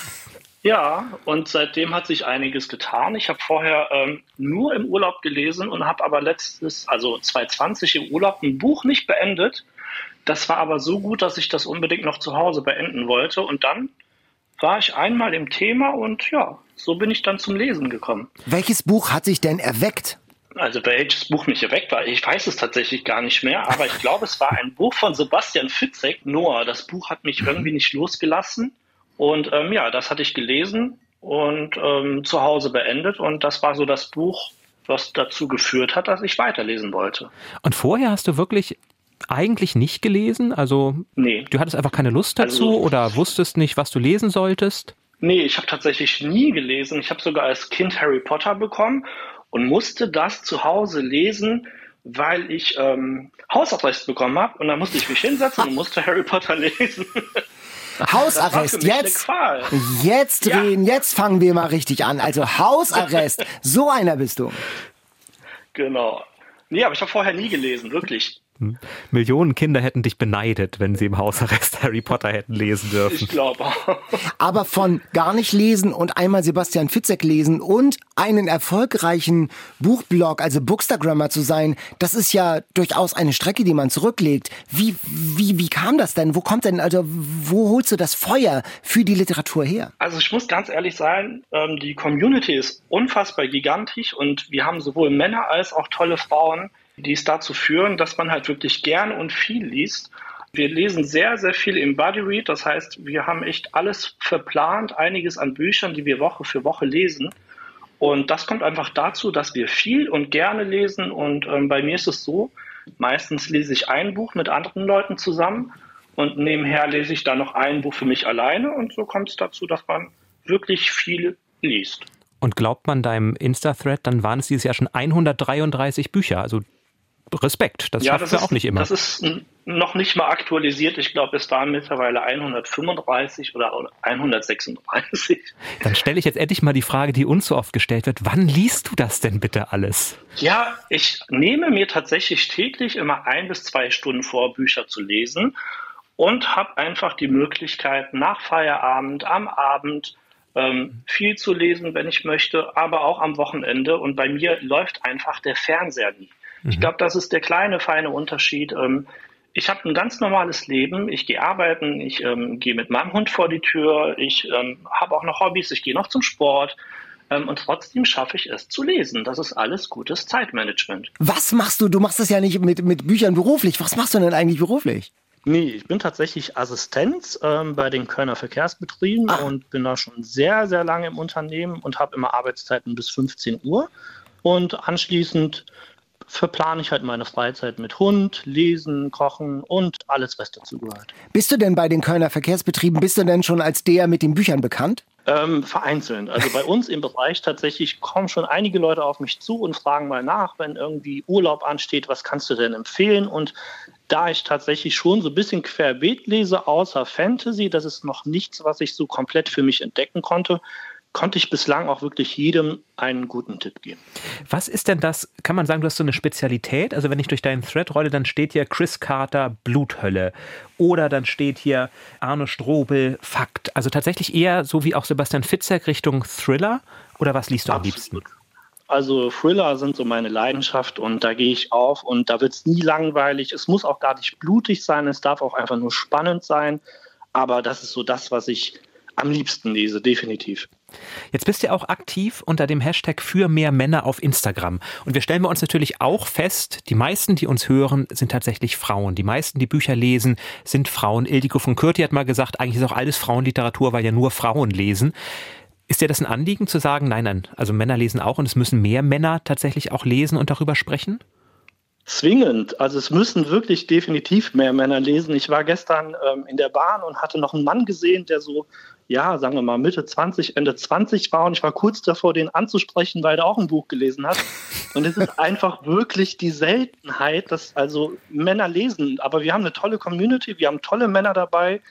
Ja, und seitdem hat sich einiges getan. Ich habe vorher ähm, nur im Urlaub gelesen und habe aber letztes, also 2020 im Urlaub, ein Buch nicht beendet. Das war aber so gut, dass ich das unbedingt noch zu Hause beenden wollte. Und dann war ich einmal im Thema und ja, so bin ich dann zum Lesen gekommen. Welches Buch hat sich denn erweckt? Also welches Buch mich erweckt war, ich weiß es tatsächlich gar nicht mehr, aber ich glaube, es war ein Buch von Sebastian Fitzek, Noah. Das Buch hat mich irgendwie nicht losgelassen. Und ähm, ja, das hatte ich gelesen und ähm, zu Hause beendet. Und das war so das Buch, was dazu geführt hat, dass ich weiterlesen wollte. Und vorher hast du wirklich eigentlich nicht gelesen? Also Nee. du hattest einfach keine Lust dazu Also- oder wusstest nicht, was du lesen solltest? Nee, ich habe tatsächlich nie gelesen. Ich habe sogar als Kind Harry Potter bekommen und musste das zu Hause lesen, weil ich ähm, Hausarrest bekommen habe. Und dann musste ich mich hinsetzen und musste Harry Potter [LAUGHS] lesen. [LAUGHS] Hausarrest, jetzt, jetzt Ja. drehen, jetzt fangen wir mal richtig an. Also Hausarrest, [LAUGHS] so einer bist du. Genau. Nee, aber ich habe vorher nie gelesen, wirklich. Millionen Kinder hätten dich beneidet, wenn sie im Hausarrest [LAUGHS] Harry Potter hätten lesen dürfen. Ich glaube auch. Aber von gar nicht lesen und einmal Sebastian Fitzek lesen und einen erfolgreichen Buchblog, also Bookstagrammer zu sein, das ist ja durchaus eine Strecke, die man zurücklegt. Wie, wie, wie kam das denn? Wo kommt denn, also wo holst du das Feuer für die Literatur her? Also ich muss ganz ehrlich sein, ähm, die Community ist unfassbar gigantisch und wir haben sowohl Männer als auch tolle Frauen, die es dazu führen, dass man halt wirklich gern und viel liest. Wir lesen sehr, sehr viel im Body Read. Das heißt, wir haben echt alles verplant, einiges an Büchern, die wir Woche für Woche lesen. Und das kommt einfach dazu, dass wir viel und gerne lesen. Und ähm, bei mir ist es so, meistens lese ich ein Buch mit anderen Leuten zusammen und nebenher lese ich dann noch ein Buch für mich alleine. Und so kommt es dazu, dass man wirklich viel liest. Und glaubt man deinem Insta-Thread, dann waren es dieses Jahr schon 133 Bücher. Also Respekt, das schafft man auch nicht immer. Das ist noch nicht mal aktualisiert. Ich glaube, es waren mittlerweile 135 oder 136. Dann stelle ich jetzt endlich mal die Frage, die uns so oft gestellt wird. Wann liest du das denn bitte alles? Ja, ich nehme mir tatsächlich täglich immer ein bis zwei Stunden vor, Bücher zu lesen und habe einfach die Möglichkeit, nach Feierabend, am Abend ähm, viel zu lesen, wenn ich möchte, aber auch am Wochenende. Und bei mir läuft einfach der Fernseher nie. Ich glaube, das ist der kleine, feine Unterschied. Ähm, ich habe ein ganz normales Leben. Ich gehe arbeiten, ich ähm, gehe mit meinem Hund vor die Tür, ich ähm, habe auch noch Hobbys, ich gehe noch zum Sport. Ähm, und trotzdem schaffe ich es zu lesen. Das ist alles gutes Zeitmanagement. Was machst du? Du machst das ja nicht mit, mit Büchern beruflich. Was machst du denn eigentlich beruflich? Nee, ich bin tatsächlich Assistenz ähm, bei den Kölner Verkehrsbetrieben und bin da schon sehr, sehr lange im Unternehmen und habe immer Arbeitszeiten bis 15 Uhr. Und anschließend verplane ich halt meine Freizeit mit Hund, Lesen, Kochen und alles, was dazugehört. Bist du denn bei den Kölner Verkehrsbetrieben, bist du denn schon als der mit den Büchern bekannt? Ähm, vereinzelt. Also bei uns im Bereich tatsächlich kommen schon einige Leute auf mich zu und fragen mal nach, wenn irgendwie Urlaub ansteht, was kannst du denn empfehlen? Und da ich tatsächlich schon so ein bisschen querbeet lese, außer Fantasy, das ist noch nichts, was ich so komplett für mich entdecken konnte, konnte ich bislang auch wirklich jedem einen guten Tipp geben. Was ist denn das, kann man sagen, du hast so eine Spezialität? Also wenn ich durch deinen Thread rolle, dann steht hier Chris Carter Bluthölle oder dann steht hier Arne Strobel Fakt. Also tatsächlich eher so wie auch Sebastian Fitzek Richtung Thriller oder was liest du am liebsten? Also Thriller sind so meine Leidenschaft und da gehe ich auf und da wird es nie langweilig. Es muss auch gar nicht blutig sein, es darf auch einfach nur spannend sein. Aber das ist so das, was ich am liebsten lese, definitiv. Jetzt bist du auch aktiv unter dem Hashtag für mehr Männer auf Instagram. Und wir stellen bei uns natürlich auch fest, die meisten, die uns hören, sind tatsächlich Frauen. Die meisten, die Bücher lesen, sind Frauen. Ildiko von Kürti hat mal gesagt, eigentlich ist auch alles Frauenliteratur, weil ja nur Frauen lesen. Ist dir das ein Anliegen zu sagen, nein, nein, also Männer lesen auch und es müssen mehr Männer tatsächlich auch lesen und darüber sprechen? Zwingend. Also es müssen wirklich definitiv mehr Männer lesen. Ich war gestern ähm, in der Bahn und hatte noch einen Mann gesehen, der so, ja, sagen wir mal Mitte 20, Ende 20 war und ich war kurz davor, den anzusprechen, weil er auch ein Buch gelesen hat. Und es ist einfach wirklich die Seltenheit, dass also Männer lesen. Aber wir haben eine tolle Community, wir haben tolle Männer dabei,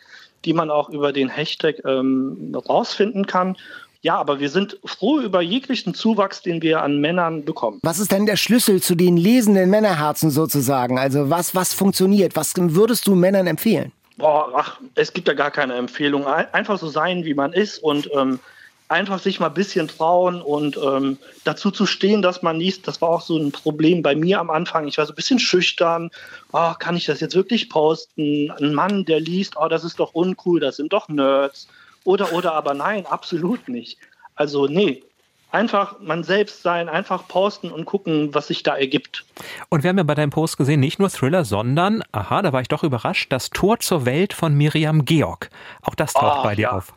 die man auch über den Hashtag ähm, rausfinden kann. Ja, aber wir sind froh über jeglichen Zuwachs, den wir an Männern bekommen. Was ist denn der Schlüssel zu den lesenden Männerherzen sozusagen? Also was, was funktioniert? Was würdest du Männern empfehlen? Boah, ach, es gibt ja gar keine Empfehlung. Einfach so sein, wie man ist und ähm, einfach sich mal ein bisschen trauen und ähm, dazu zu stehen, dass man liest. Das war auch so ein Problem bei mir am Anfang. Ich war so ein bisschen schüchtern. Oh, kann ich das jetzt wirklich posten? Ein Mann, der liest, oh, das ist doch uncool, das sind doch Nerds. Oder, oder, aber nein, absolut nicht. Also, nee. Einfach man selbst sein, einfach posten und gucken, was sich da ergibt. Und wir haben ja bei deinem Post gesehen, nicht nur Thriller, sondern, aha, da war ich doch überrascht, das Tor zur Welt von Miriam Georg. Auch das taucht oh, bei dir ja. auf.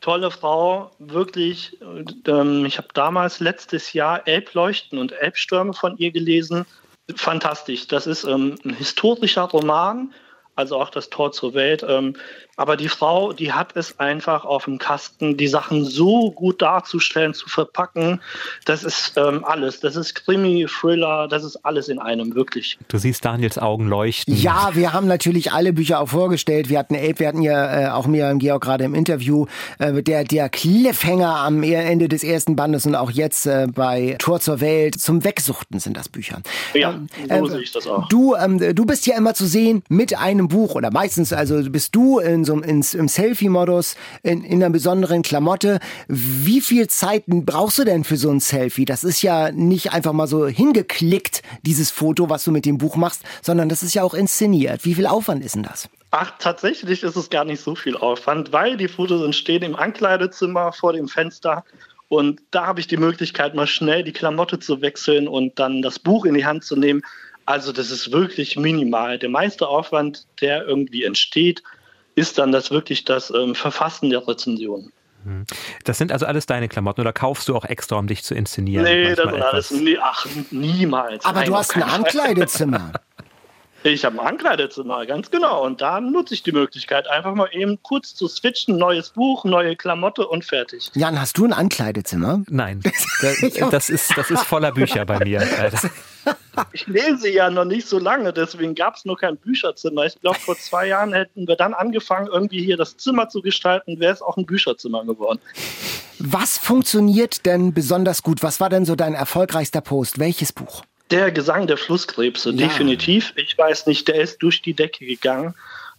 Tolle Frau, wirklich. Ähm, ich habe damals letztes Jahr Elbleuchten und Elbstürme von ihr gelesen. Fantastisch. Das ist ähm, ein historischer Roman also auch das Tor zur Welt. Ähm, aber die Frau, die hat es einfach auf dem Kasten, die Sachen so gut darzustellen, zu verpacken. Das ist ähm, alles. Das ist Krimi, Thriller, das ist alles in einem, wirklich. Du siehst Daniels Augen leuchten. Ja, wir haben natürlich alle Bücher auch vorgestellt. Wir hatten Ape, wir hatten ja äh, auch mir im Georg gerade im Interview. Äh, der, der Cliffhanger am Ende des ersten Bandes und auch jetzt äh, bei Tor zur Welt zum Wegsuchten sind das Bücher. Ja, ähm, so sehe ich das auch. Du, ähm, du bist ja immer zu sehen mit einem Buch oder meistens, also bist du in so in, im Selfie-Modus in, in einer besonderen Klamotte. Wie viel Zeit brauchst du denn für so ein Selfie? Das ist ja nicht einfach mal so hingeklickt, dieses Foto, was du mit dem Buch machst, sondern das ist ja auch inszeniert. Wie viel Aufwand ist denn das? Ach, tatsächlich ist es gar nicht so viel Aufwand, weil die Fotos entstehen im Ankleidezimmer vor dem Fenster. Und da habe ich die Möglichkeit, mal schnell die Klamotte zu wechseln und dann das Buch in die Hand zu nehmen. Also das ist wirklich minimal. Der meiste Aufwand, der irgendwie entsteht, ist dann das wirklich das ähm, Verfassen der Rezension. Mhm. Das sind also alles deine Klamotten oder kaufst du auch extra, um dich zu inszenieren? Nee, das sind alles, nee, ach, niemals. Aber Nein, du hast ein Ankleidezimmer. [LAUGHS] Ich habe ein Ankleidezimmer, ganz genau. Und da nutze ich die Möglichkeit, einfach mal eben kurz zu switchen, neues Buch, neue Klamotte und fertig. Jan, hast du ein Ankleidezimmer? Nein, [LAUGHS] das, das ist, das ist voller Bücher bei mir. [LAUGHS] Ich lese ja noch nicht so lange, deswegen gab es nur kein Bücherzimmer. Ich glaube, vor zwei Jahren hätten wir dann angefangen, irgendwie hier das Zimmer zu gestalten, wäre es auch ein Bücherzimmer geworden. Was funktioniert denn besonders gut? Was war denn so dein erfolgreichster Post? Welches Buch? Der Gesang der Flusskrebse, ja. definitiv. Ich weiß nicht, der ist durch die Decke gegangen.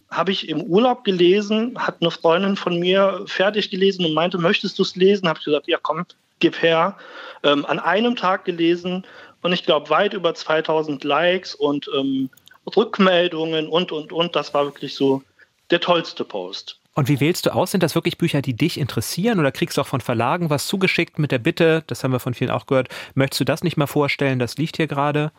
Habe ich im Urlaub gelesen, hat eine Freundin von mir fertig gelesen und meinte, möchtest du es lesen? Habe ich gesagt, ja komm, gib her. Ähm, an einem Tag gelesen und ich glaube weit über 2000 Likes und ähm, Rückmeldungen und, und, und. Das war wirklich so der tollste Post. Und wie wählst du aus? Sind das wirklich Bücher, die dich interessieren oder kriegst du auch von Verlagen was zugeschickt mit der Bitte, das haben wir von vielen auch gehört, möchtest du das nicht mal vorstellen, das liegt hier gerade?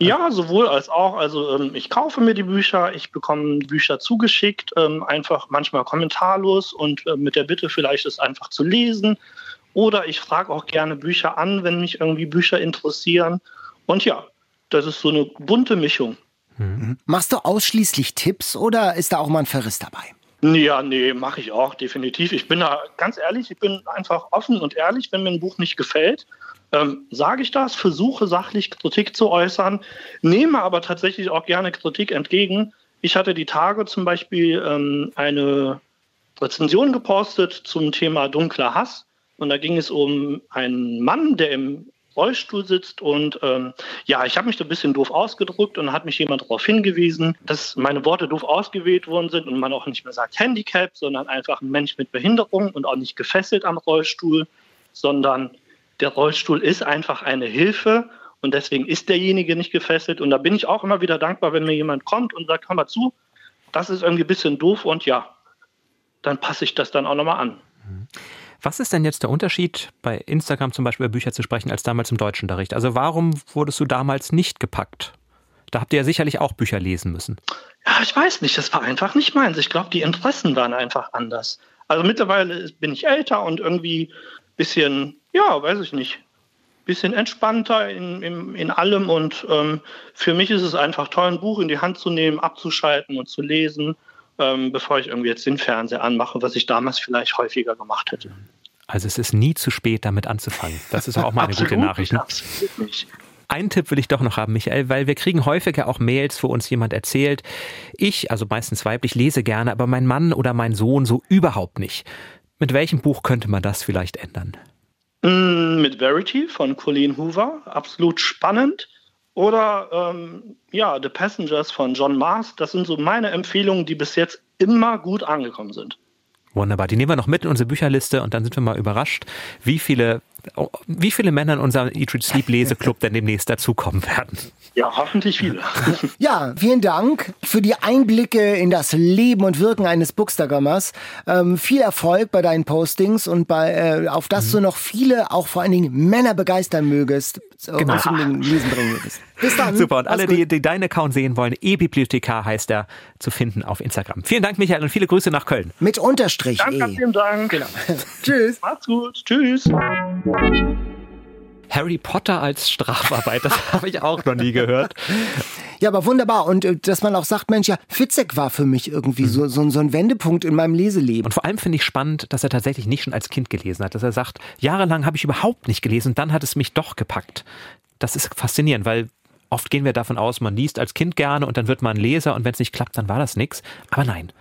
Ja, sowohl als auch. Also ähm, ich kaufe mir die Bücher, ich bekomme Bücher zugeschickt, ähm, einfach manchmal kommentarlos und äh, mit der Bitte vielleicht es einfach zu lesen. Oder ich frage auch gerne Bücher an, wenn mich irgendwie Bücher interessieren. Und ja, das ist so eine bunte Mischung. Mhm. Machst du ausschließlich Tipps oder ist da auch mal ein Verriss dabei? Ja, nee, mache ich auch, definitiv. Ich bin da ganz ehrlich, ich bin einfach offen und ehrlich, wenn mir ein Buch nicht gefällt, ähm, sage ich das, versuche sachlich Kritik zu äußern, nehme aber tatsächlich auch gerne Kritik entgegen. Ich hatte die Tage zum Beispiel ähm, eine Rezension gepostet zum Thema dunkler Hass. Und da ging es um einen Mann, der im Rollstuhl sitzt. Und ähm, ja, ich habe mich da ein bisschen doof ausgedrückt und hat mich jemand darauf hingewiesen, dass meine Worte doof ausgewählt worden sind und man auch nicht mehr sagt Handicap, sondern einfach ein Mensch mit Behinderung und auch nicht gefesselt am Rollstuhl, sondern der Rollstuhl ist einfach eine Hilfe und deswegen ist derjenige nicht gefesselt. Und da bin ich auch immer wieder dankbar, wenn mir jemand kommt und sagt, komm mal zu, das ist irgendwie ein bisschen doof und ja, dann passe ich das dann auch nochmal an. Was ist denn jetzt der Unterschied, bei Instagram zum Beispiel über Bücher zu sprechen, als damals im Deutschunterricht? Also warum wurdest du damals nicht gepackt? Da habt ihr ja sicherlich auch Bücher lesen müssen. Ja, ich weiß nicht, das war einfach nicht meins. Ich glaube, die Interessen waren einfach anders. Also mittlerweile bin ich älter und irgendwie ein bisschen, ja, weiß ich nicht, bisschen entspannter in, in, in allem. Und ähm, für mich ist es einfach toll, ein Buch in die Hand zu nehmen, abzuschalten und zu lesen, ähm, bevor ich irgendwie jetzt den Fernseher anmache, was ich damals vielleicht häufiger gemacht hätte. Also es ist nie zu spät, damit anzufangen. Das ist auch mal eine [LAUGHS] gute Nachricht. Ne? Absolut nicht. Einen Tipp will ich doch noch haben, Michael, weil wir kriegen häufiger auch Mails, wo uns jemand erzählt, ich, also meistens weiblich, lese gerne, aber mein Mann oder mein Sohn so überhaupt nicht. Mit welchem Buch könnte man das vielleicht ändern? Mm, mit Verity von Colleen Hoover, absolut spannend. Oder ähm, ja, The Passengers von John Mars. Das sind so meine Empfehlungen, die bis jetzt immer gut angekommen sind. Wunderbar. Die nehmen wir noch mit in unsere Bücherliste und dann sind wir mal überrascht, wie viele, wie viele Männer in unserem Eat, Read, Sleep Leseclub denn demnächst dazukommen werden. Ja, hoffentlich viele. [LAUGHS] ja, vielen Dank für die Einblicke in das Leben und Wirken eines Bookstagrammers. Ähm, viel Erfolg bei deinen Postings und bei, äh, auf dass mhm. du noch viele, auch vor allen Dingen Männer begeistern mögest, genau. zum Lesen bringen würdest. Bis dann. Super. Und alle, die, die deinen Account sehen wollen, e-Bibliothekar heißt er, zu finden auf Instagram. Vielen Dank, Michael, und viele Grüße nach Köln. Mit Unterstrich. Danke, e. vielen Dank. Genau. [LAUGHS] Tschüss. Macht's gut. Tschüss. Harry Potter als Strafarbeit, das habe ich auch noch nie gehört. Ja, aber wunderbar. Und äh, dass man auch sagt, Mensch, ja, Fitzek war für mich irgendwie mhm. so, so, so ein Wendepunkt in meinem Leseleben. Und vor allem finde ich spannend, dass er tatsächlich nicht schon als Kind gelesen hat. Dass er sagt, jahrelang habe ich überhaupt nicht gelesen und dann hat es mich doch gepackt. Das ist faszinierend, weil oft gehen wir davon aus, man liest als Kind gerne und dann wird man Leser und wenn es nicht klappt, dann war das nichts. Aber nein,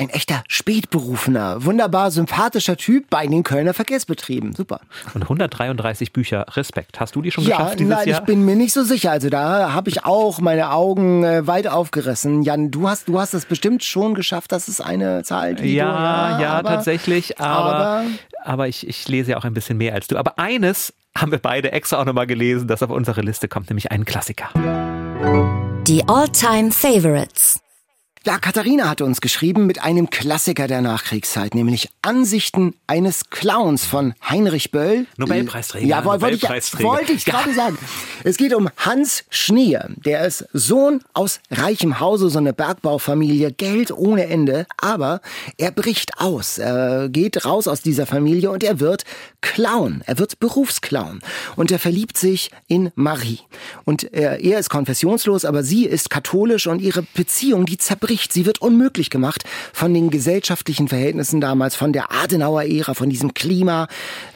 ein echter Spätberufener, wunderbar sympathischer Typ bei den Kölner Verkehrsbetrieben. Super. Und 133 Bücher, Respekt. Hast du die schon ja, geschafft dieses nein, Jahr? ich bin mir nicht so sicher. Also da habe ich auch meine Augen äh, weit aufgerissen. Jan, du hast, du hast es bestimmt schon geschafft. Das ist eine Zahl, die ja, du, ja, ja, aber, tatsächlich. Aber, aber, aber ich, ich lese ja auch ein bisschen mehr als du. Aber eines haben wir beide extra auch nochmal gelesen, das auf unsere Liste kommt, nämlich ein Klassiker. Die All-Time Favorites. Ja, Katharina hatte uns geschrieben mit einem Klassiker der Nachkriegszeit, nämlich Ansichten eines Clowns von Heinrich Böll. Nobelpreisträger. Ja, wollte ich, wollte ich gerade sagen. Es geht um Hans Schneer. Der ist Sohn aus reichem Hause, so eine Bergbaufamilie, Geld ohne Ende. Aber er bricht aus. Er geht raus aus dieser Familie und er wird Clown. Er wird Berufsclown. Und er verliebt sich in Marie. Und er, er ist konfessionslos, aber sie ist katholisch und ihre Beziehung, die zerbricht zerbricht. Sie wird unmöglich gemacht von den gesellschaftlichen Verhältnissen damals, von der Adenauer-Ära, von diesem Klima,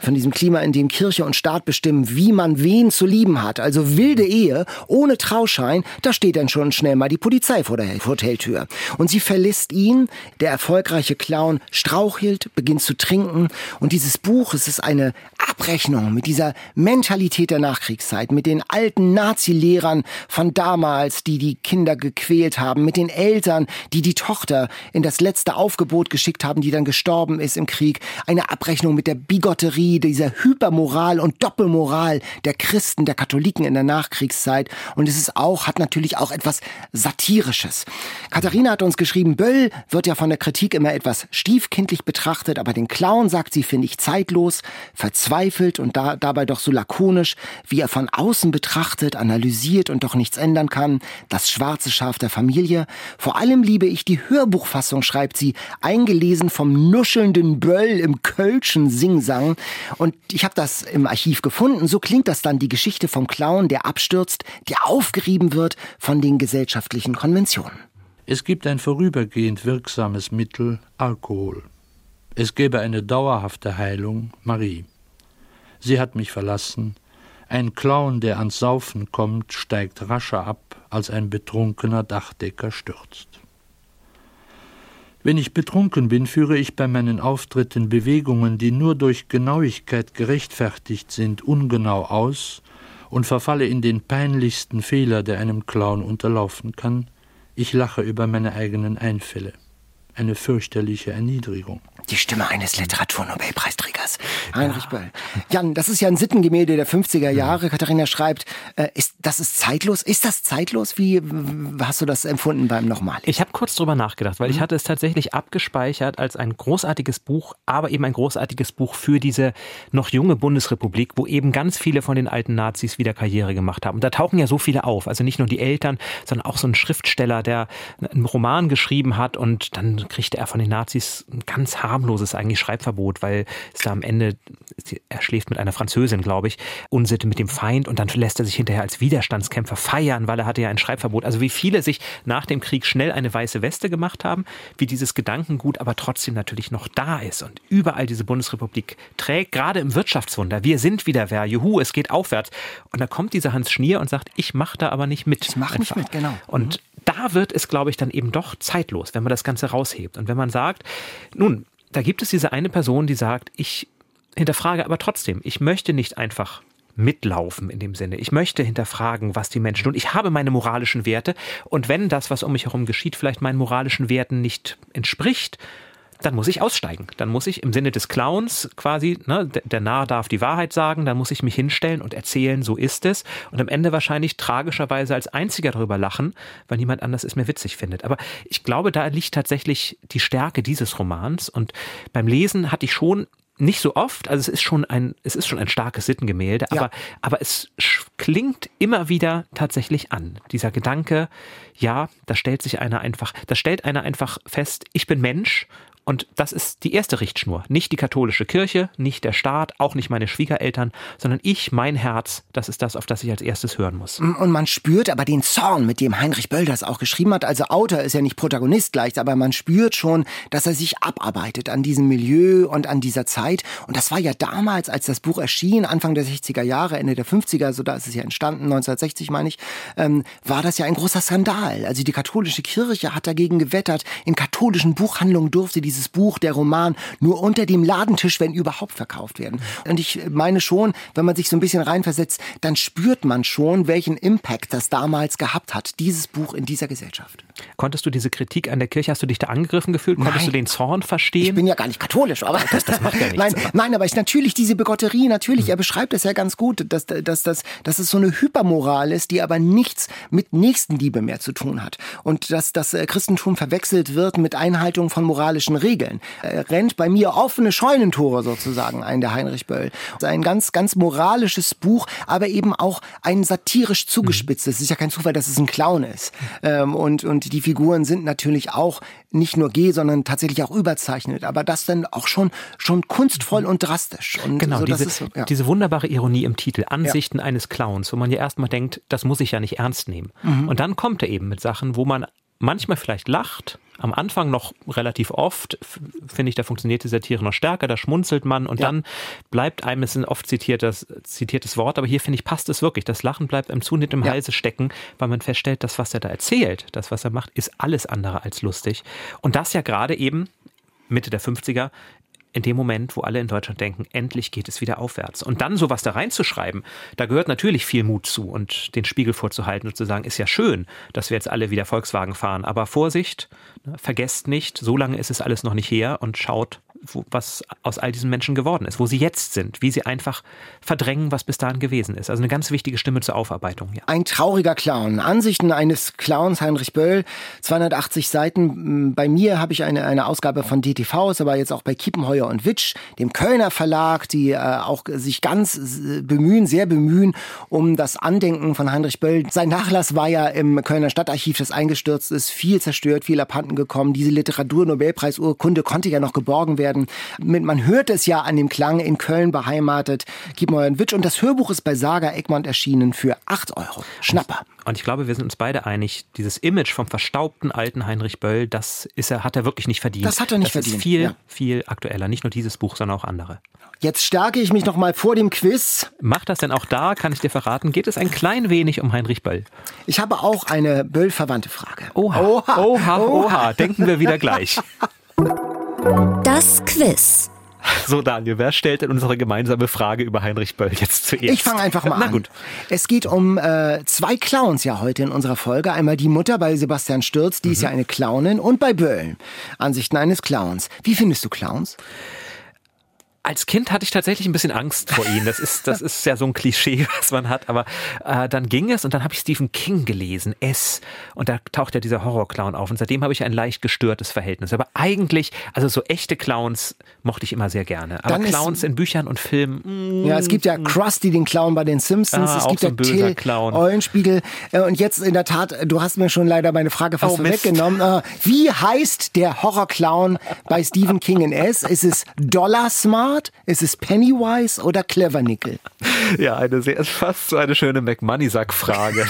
von diesem Klima, in dem Kirche und Staat bestimmen, wie man wen zu lieben hat. Also wilde Ehe, ohne Trauschein, da steht dann schon schnell mal die Polizei vor der Hoteltür. Und sie verlässt ihn, der erfolgreiche Clown strauchelt, beginnt zu trinken. Und dieses Buch, es ist eine Abrechnung mit dieser Mentalität der Nachkriegszeit, mit den alten Nazi-Lehrern von damals, die die Kinder gequält haben, mit den Eltern, die die Tochter in das letzte Aufgebot geschickt haben, die dann gestorben ist im Krieg. Eine Abrechnung mit der Bigotterie, dieser Hypermoral und Doppelmoral der Christen, der Katholiken in der Nachkriegszeit. Und es ist auch, hat natürlich auch etwas Satirisches. Katharina hat uns geschrieben, Böll wird ja von der Kritik immer etwas stiefkindlich betrachtet, aber den Clown, sagt sie, finde ich zeitlos, verzweifelt und da, dabei doch so lakonisch, wie er von außen betrachtet, analysiert und doch nichts ändern kann. Das schwarze Schaf der Familie. Vor allem allem liebe ich die Hörbuchfassung, schreibt sie, eingelesen vom nuschelnden Böll im Kölschen Singsang. Und ich habe das im Archiv gefunden. So klingt das dann die Geschichte vom Clown, der abstürzt, der aufgerieben wird von den gesellschaftlichen Konventionen. Es gibt ein vorübergehend wirksames Mittel, Alkohol. Es gäbe eine dauerhafte Heilung, Marie. Sie hat mich verlassen. Ein Clown, der ans Saufen kommt, steigt rascher ab, als ein betrunkener Dachdecker stürzt. Wenn ich betrunken bin, führe ich bei meinen Auftritten Bewegungen, die nur durch Genauigkeit gerechtfertigt sind, ungenau aus und verfalle in den peinlichsten Fehler, der einem Clown unterlaufen kann. Ich lache über meine eigenen Einfälle. Eine fürchterliche Erniedrigung. Die Stimme eines Literaturnobelpreisträgers, Heinrich ja. Böll. Jan, das ist ja ein Sittengemälde der 50er Jahre. Katharina schreibt, äh, ist, das ist zeitlos. Ist das zeitlos? Wie hast du das empfunden beim Nochmal? Ich habe kurz drüber nachgedacht, weil mhm. ich hatte es tatsächlich abgespeichert als ein großartiges Buch, aber eben ein großartiges Buch für diese noch junge Bundesrepublik, wo eben ganz viele von den alten Nazis wieder Karriere gemacht haben. Und da tauchen ja so viele auf. Also nicht nur die Eltern, sondern auch so ein Schriftsteller, der einen Roman geschrieben hat und dann kriegte er von den Nazis ein ganz harmloses eigentlich Schreibverbot, weil es da am Ende, er schläft mit einer Französin, glaube ich, Unsitte mit dem Feind und dann lässt er sich hinterher als Widerstandskämpfer feiern, weil er hatte ja ein Schreibverbot. Also wie viele sich nach dem Krieg schnell eine weiße Weste gemacht haben, wie dieses Gedankengut aber trotzdem natürlich noch da ist und überall diese Bundesrepublik trägt, gerade im Wirtschaftswunder. Wir sind wieder wer, juhu, es geht aufwärts. Und da kommt dieser Hans Schnier und sagt, ich mache da aber nicht mit. Ich mache nicht mit, genau. Und da wird es, glaube ich, dann eben doch zeitlos, wenn man das Ganze raushebt. Und wenn man sagt, nun, da gibt es diese eine Person, die sagt, ich hinterfrage aber trotzdem, ich möchte nicht einfach mitlaufen in dem Sinne. Ich möchte hinterfragen, was die Menschen tun. Ich habe meine moralischen Werte und wenn das, was um mich herum geschieht, vielleicht meinen moralischen Werten nicht entspricht, dann muss ich aussteigen. Dann muss ich im Sinne des Clowns quasi, ne, der Narr darf die Wahrheit sagen, dann muss ich mich hinstellen und erzählen, so ist es. Und am Ende wahrscheinlich tragischerweise als einziger darüber lachen, weil niemand anders es mir witzig findet. Aber ich glaube, da liegt tatsächlich die Stärke dieses Romans. Und beim Lesen hatte ich schon nicht so oft, also es ist schon ein, es ist schon ein starkes Sittengemälde, ja. aber, aber es klingt immer wieder tatsächlich an. Dieser Gedanke, ja, da stellt sich einer einfach, da stellt einer einfach fest, ich bin Mensch und das ist die erste Richtschnur. Nicht die katholische Kirche, nicht der Staat, auch nicht meine Schwiegereltern, sondern ich, mein Herz, das ist das, auf das ich als erstes hören muss. Und man spürt aber den Zorn, mit dem Heinrich Böll das auch geschrieben hat. Also Autor ist ja nicht Protagonist gleich, aber man spürt schon, dass er sich abarbeitet an diesem Milieu und an dieser Zeit. Und das war ja damals, als das Buch erschien, Anfang der 60er Jahre, Ende der 50er, so da ist es ja entstanden, 1960 meine ich, ähm, war das ja ein großer Skandal. Also die katholische Kirche hat dagegen gewettert. In katholischen Buchhandlungen durfte die dieses Buch, der Roman, nur unter dem Ladentisch, wenn überhaupt, verkauft werden. Und ich meine schon, wenn man sich so ein bisschen reinversetzt, dann spürt man schon, welchen Impact das damals gehabt hat, dieses Buch in dieser Gesellschaft. Konntest du diese Kritik an der Kirche, hast du dich da angegriffen gefühlt? Konntest nein. du den Zorn verstehen? Ich bin ja gar nicht katholisch, aber das, das macht ja [LAUGHS] nichts. Nein, nein, aber ich natürlich diese Begotterie, natürlich, hm. er beschreibt es ja ganz gut, dass, dass, dass, dass es so eine Hypermoral ist, die aber nichts mit Nächstenliebe mehr zu tun hat. Und dass das äh, Christentum verwechselt wird mit Einhaltung von moralischen Regeln. Er rennt bei mir offene Scheunentore sozusagen ein, der Heinrich Böll. Ein ganz, ganz moralisches Buch, aber eben auch ein satirisch zugespitztes. Es ist ja kein Zufall, dass es ein Clown ist. Ähm, und, und die Figuren sind natürlich auch nicht nur G, sondern tatsächlich auch überzeichnet. Aber das dann auch schon, schon kunstvoll und drastisch. Und genau, so, diese, ist, ja. diese wunderbare Ironie im Titel, Ansichten ja. eines Clowns, wo man ja erstmal denkt, das muss ich ja nicht ernst nehmen. Mhm. Und dann kommt er eben mit Sachen, wo man manchmal vielleicht lacht, am Anfang noch relativ oft, finde ich, da funktioniert die Satire noch stärker, da schmunzelt man und ja. dann bleibt einem, es ein oft zitiertes, zitiertes Wort, aber hier finde ich, passt es wirklich. Das Lachen bleibt einem zunehmend im ja. Halse stecken, weil man feststellt, das, was er da erzählt, das, was er macht, ist alles andere als lustig. Und das ja gerade eben Mitte der 50er in dem Moment, wo alle in Deutschland denken, endlich geht es wieder aufwärts. Und dann sowas da reinzuschreiben, da gehört natürlich viel Mut zu und den Spiegel vorzuhalten und zu sagen, ist ja schön, dass wir jetzt alle wieder Volkswagen fahren, aber Vorsicht, ne, vergesst nicht, so lange ist es alles noch nicht her und schaut, wo, was aus all diesen Menschen geworden ist, wo sie jetzt sind, wie sie einfach verdrängen, was bis dahin gewesen ist. Also eine ganz wichtige Stimme zur Aufarbeitung. Ja. Ein trauriger Clown. Ansichten eines Clowns, Heinrich Böll, 280 Seiten. Bei mir habe ich eine, eine Ausgabe von DTV, ist aber jetzt auch bei Kiepenheuer und Witsch, dem Kölner Verlag, die äh, auch sich ganz äh, bemühen, sehr bemühen, um das Andenken von Heinrich Böll. Sein Nachlass war ja im Kölner Stadtarchiv, das eingestürzt ist, viel zerstört, viel abhanden gekommen. Diese Literatur-Nobelpreisurkunde konnte ja noch geborgen werden werden. Man hört es ja an dem Klang in Köln beheimatet. Gib mal einen Witsch. Und das Hörbuch ist bei Saga Egmont erschienen für 8 Euro. Schnapper. Und ich glaube, wir sind uns beide einig, dieses Image vom verstaubten alten Heinrich Böll, das ist er, hat er wirklich nicht verdient. Das hat er nicht das verdient. Ist viel, ja. viel aktueller. Nicht nur dieses Buch, sondern auch andere. Jetzt stärke ich mich noch mal vor dem Quiz. Macht das denn auch da, kann ich dir verraten, geht es ein klein wenig um Heinrich Böll? Ich habe auch eine Böll-verwandte Frage. Oha, oha, oha, oha. denken wir wieder gleich. [LAUGHS] Das Quiz. So, Daniel, wer stellt denn unsere gemeinsame Frage über Heinrich Böll jetzt zuerst? Ich fange einfach mal Na an. gut. Es geht um äh, zwei Clowns ja heute in unserer Folge. Einmal die Mutter bei Sebastian Stürz, die ist Mhm. ja eine Clownin, und bei Böll. Ansichten eines Clowns. Wie findest du Clowns? Als Kind hatte ich tatsächlich ein bisschen Angst vor ihnen. Das ist, das ist ja so ein Klischee, [LAUGHS] was man hat. Aber äh, dann ging es und dann habe ich Stephen King gelesen, S. Und da taucht ja dieser Horrorclown auf. Und seitdem habe ich ein leicht gestörtes Verhältnis. Aber eigentlich, also so echte Clowns mochte ich immer sehr gerne. Aber Dann ist- Clowns in Büchern und Filmen, mm, Ja, es gibt ja Krusty, den Clown bei den Simpsons. Ah, es gibt so ja Till Clown. Eulenspiegel. Äh, Und jetzt in der Tat, du hast mir schon leider meine Frage fast Oh, weggenommen. Äh, Wie heißt der Horrorclown bei Stephen King in S? Ist es Ist es Pennywise oder Clever Nickel? Ja, eine sehr, fast so eine schöne McMoney-Sack-Frage.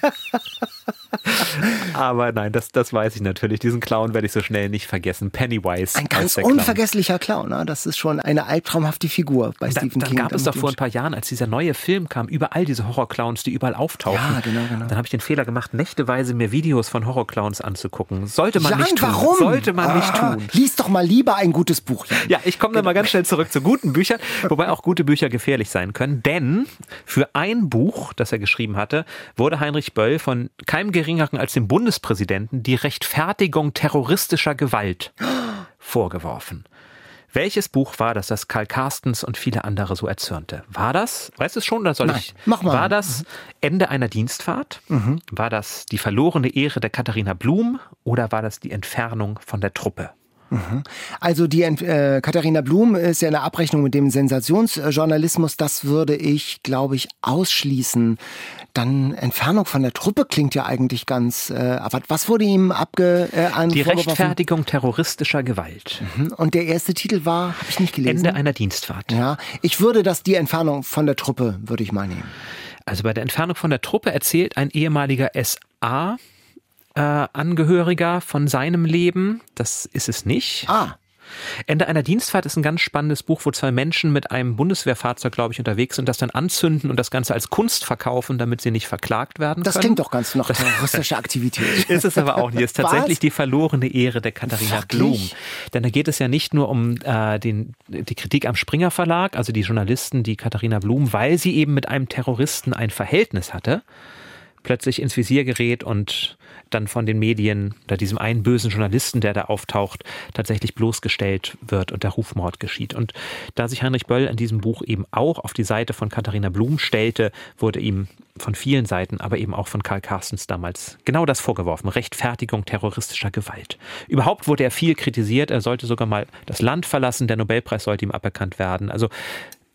[LAUGHS] [LAUGHS] Aber nein, das, das weiß ich natürlich. Diesen Clown werde ich so schnell nicht vergessen. Pennywise. Ein ganz Clown. unvergesslicher Clown. Ne? Das ist schon eine albtraumhafte Figur bei Da, Stephen dann King. gab es doch vor ein paar Jahren, als dieser neue Film kam, überall diese Horrorclowns, die überall auftauchen. Ja, genau, genau. Dann habe ich den Fehler gemacht, nächteweise mir Videos von Horrorclowns anzugucken. Sollte man Jan, nicht tun. warum? Sollte man nicht Ah, tun. Lies doch mal lieber ein gutes Buch. Jan. Ja, ich komme dann mal ganz schnell zurück zu guten Büchern, wobei auch gute Bücher gefährlich sein können, denn für ein Buch, das er geschrieben hatte, wurde Heinrich Böll von keinem geringeren als dem Bundespräsidenten die Rechtfertigung terroristischer Gewalt vorgeworfen. Welches Buch war das, das Karl Carstens und viele andere so erzürnte? War das, weißt du es schon, oder soll Nein, ich? mach mal. War das Ende einer Dienstfahrt? War das die verlorene Ehre der Katharina Blum oder war das die Entfernung von der Truppe? Also die äh, Katharina Blum ist ja eine Abrechnung mit dem Sensationsjournalismus. Das würde ich, glaube ich, ausschließen. Dann Entfernung von der Truppe klingt ja eigentlich ganz. Äh, aber was wurde ihm abge äh, an Die? Rechtfertigung terroristischer Gewalt. Und der erste Titel war, habe ich nicht gelesen. Ende einer Dienstfahrt. ja, ich würde das die Entfernung von der Truppe würde ich mal nehmen. Also bei der Entfernung von der Truppe erzählt ein ehemaliger SA äh, Angehöriger von seinem Leben. Das ist es nicht. Ah, Ende einer Dienstfahrt ist ein ganz spannendes Buch, wo zwei Menschen mit einem Bundeswehrfahrzeug, glaube ich, unterwegs sind, das dann anzünden und das Ganze als Kunst verkaufen, damit sie nicht verklagt werden das können. klingt doch ganz nach terroristischer Aktivität. [LAUGHS] Ist es aber auch nicht. Es ist [LAUGHS] Was? tatsächlich die verlorene Ehre der Katharina Wirklich? Blum. Denn da geht es ja nicht nur um äh, den, die Kritik am Springer Verlag, also die Journalisten, die Katharina Blum, weil sie eben mit einem Terroristen ein Verhältnis hatte, plötzlich ins Visier gerät und dann von den Medien oder diesem einen bösen Journalisten, der da auftaucht, tatsächlich bloßgestellt wird und der Rufmord geschieht. Und da sich Heinrich Böll in diesem Buch eben auch auf die Seite von Katharina Blum stellte, wurde ihm von vielen Seiten, aber eben auch von Karl Carstens damals genau das vorgeworfen. Rechtfertigung terroristischer Gewalt. Überhaupt wurde er viel kritisiert. Er sollte sogar mal das Land verlassen. Der Nobelpreis sollte ihm aberkannt werden. Also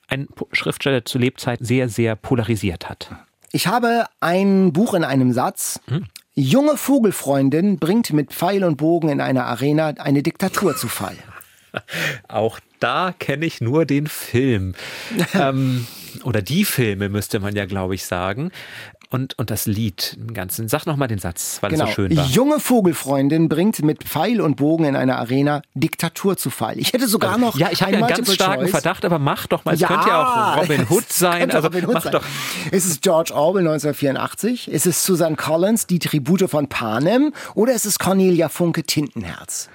ein Schriftsteller der zu Lebzeiten sehr, sehr polarisiert hat. Ich habe ein Buch in einem Satz. Junge Vogelfreundin bringt mit Pfeil und Bogen in einer Arena eine Diktatur zu Fall. [LAUGHS] Auch da kenne ich nur den Film. [LAUGHS] ähm, oder die Filme müsste man ja, glaube ich, sagen. Und, und das Lied im Ganzen. Sag noch mal den Satz, weil es so schön war. Genau. Junge Vogelfreundin bringt mit Pfeil und Bogen in einer Arena Diktatur zu Fall. Ich hätte sogar noch Ja, ich habe ein ja einen ganz starken Choice. Verdacht, aber mach doch mal. Es könnte ja auch Robin Hood sein. Also Robin Hood mach sein. doch. Ist es George Orwell 1984? Ist es Susan Collins, die Tribute von Panem? Oder ist es Cornelia Funke, Tintenherz?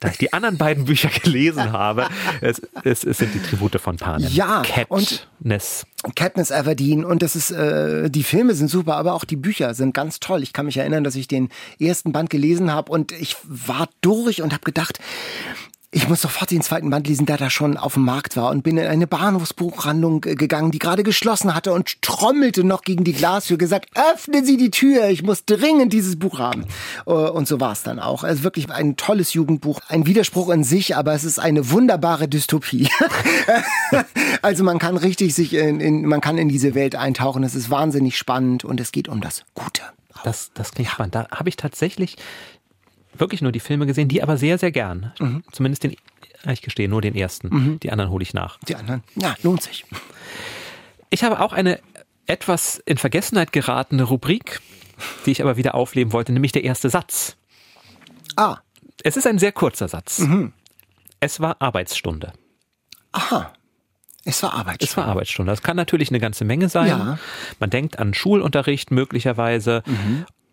Da ich die anderen beiden Bücher gelesen habe, es, es, es sind die Tribute von Panem. Ja, und- Katniss. Katniss Everdeen und das ist äh, die Filme sind super, aber auch die Bücher sind ganz toll. Ich kann mich erinnern, dass ich den ersten Band gelesen habe und ich war durch und habe gedacht, ich muss sofort den zweiten Band lesen, der da schon auf dem Markt war und bin in eine Bahnhofsbuchhandlung äh, gegangen, die gerade geschlossen hatte und trommelte noch gegen die Glastür, gesagt, öffnen Sie die Tür, ich muss dringend dieses Buch haben. Äh, Und so war es dann auch. Es ist wirklich ein tolles Jugendbuch, ein Widerspruch in sich, aber es ist eine wunderbare Dystopie. [LAUGHS] also man kann richtig sich in, in, man kann in diese Welt eintauchen. Es ist wahnsinnig spannend und es geht um das Gute. Das, das klingt spannend. Da habe ich tatsächlich wirklich nur die Filme gesehen, die aber sehr, sehr gern. Mhm. Zumindest den, ich gestehe, nur den ersten. Die anderen hole ich nach. Die anderen, ja, lohnt sich. Ich habe auch eine etwas in Vergessenheit geratene Rubrik, die ich aber wieder aufleben wollte, nämlich der erste Satz. Ah, Es ist ein sehr kurzer Satz. Mhm. Es war Arbeitsstunde. aha. Es war Arbeit. Es war Arbeitsstunde. Das kann natürlich eine ganze Menge sein. Ja. Mhm. Man denkt an Schulunterricht möglicherweise.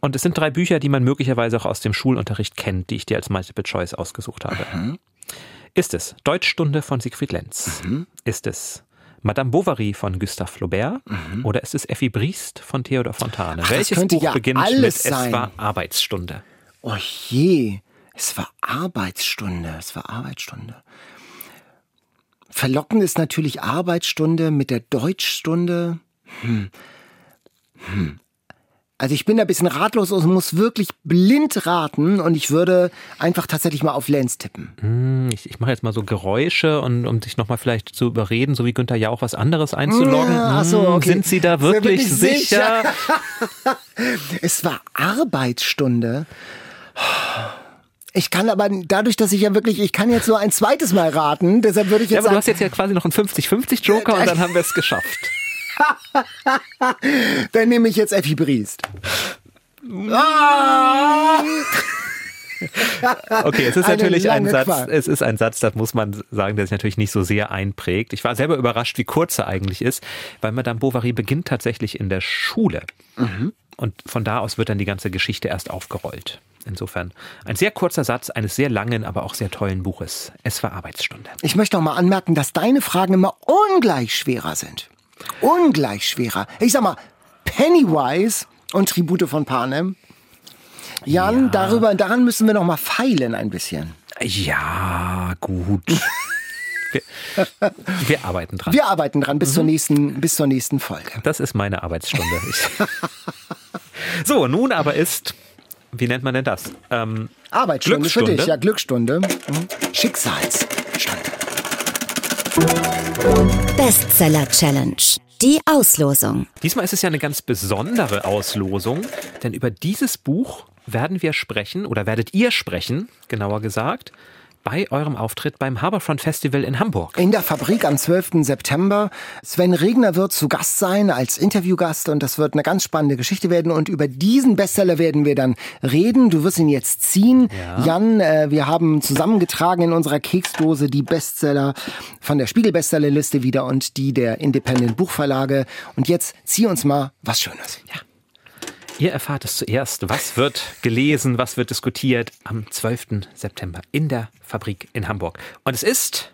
Und es sind drei Bücher, die man möglicherweise auch aus dem Schulunterricht kennt, die ich dir als Multiple Choice ausgesucht habe. Mhm. Ist es Deutschstunde von Siegfried Lenz? Mhm. Ist es Madame Bovary von Gustave Flaubert? Oder ist es Effi Briest von Theodor Fontane? Mhm. Ach, Welches Buch ja beginnt alles mit sein. Es war Arbeitsstunde? Oh je, es war Arbeitsstunde, es war Arbeitsstunde. Verlockend ist natürlich Arbeitsstunde mit der Deutschstunde. Hm. Hm. Also ich bin da ein bisschen ratlos und muss wirklich blind raten und ich würde einfach tatsächlich mal auf Lenz tippen. Hm, Ich, ich mache jetzt mal so Geräusche, und, um dich nochmal vielleicht zu überreden, so wie Günther ja auch was anderes einzuloggen. Ja, so, Hm, okay. Sind Sie da wirklich wirklich sicher? [LAUGHS] Es war Arbeitsstunde. Ich kann aber dadurch, dass ich ja wirklich, ich kann jetzt nur ein zweites Mal raten, deshalb würde ich Ja, jetzt aber du sagen, hast jetzt ja quasi noch einen 50-50 Joker und dann haben wir es geschafft. [LAUGHS] dann nehme ich jetzt Effi Briest. Okay, es ist Eine natürlich ein Satz, Qual. es ist ein Satz, das muss man sagen, der sich natürlich nicht so sehr einprägt. Ich war selber überrascht, wie kurz er eigentlich ist, weil Madame Bovary beginnt tatsächlich in der Schule. Mhm. Und von da aus wird dann die ganze Geschichte erst aufgerollt. Insofern ein sehr kurzer Satz eines sehr langen, aber auch sehr tollen Buches. Es war Arbeitsstunde. Ich möchte auch mal anmerken, dass deine Fragen immer ungleich schwerer sind. Ungleich schwerer. Ich sag mal, Pennywise und Tribute von Panem. Jan, darüber, daran müssen wir noch mal feilen ein bisschen. Ja, gut. [LAUGHS] Wir, wir arbeiten dran. Wir arbeiten dran Mhm. bis zur nächsten, bis zur nächsten Folge. Das ist meine Arbeitsstunde. [LAUGHS] So, nun aber ist, wie nennt man denn das? Ähm, Arbeitsstunde für Glücksstunde. dich, ja, Glücksstunde. Mhm. Schicksalsstunde. Bestseller Challenge. Die Auslosung. diesmal ist es ja eine ganz besondere Auslosung, denn über dieses Buch werden wir sprechen oder werdet ihr sprechen, genauer gesagt, bei eurem Auftritt beim Harbourfront Festival in Hamburg. In der Fabrik am 12. September. Sven Regner wird zu Gast sein als Interviewgast und das wird eine ganz spannende Geschichte werden. Und über diesen Bestseller werden wir dann reden. Du wirst ihn jetzt ziehen. Jan, äh, wir haben zusammengetragen in unserer Keksdose die Bestseller von der Spiegel-Bestsellerliste wieder und die der Independent Buchverlage. Und jetzt zieh uns mal was Schönes. Ja. Ihr erfahrt es zuerst, was wird gelesen, was wird diskutiert am 12. September in der Fabrik in Hamburg. Und es ist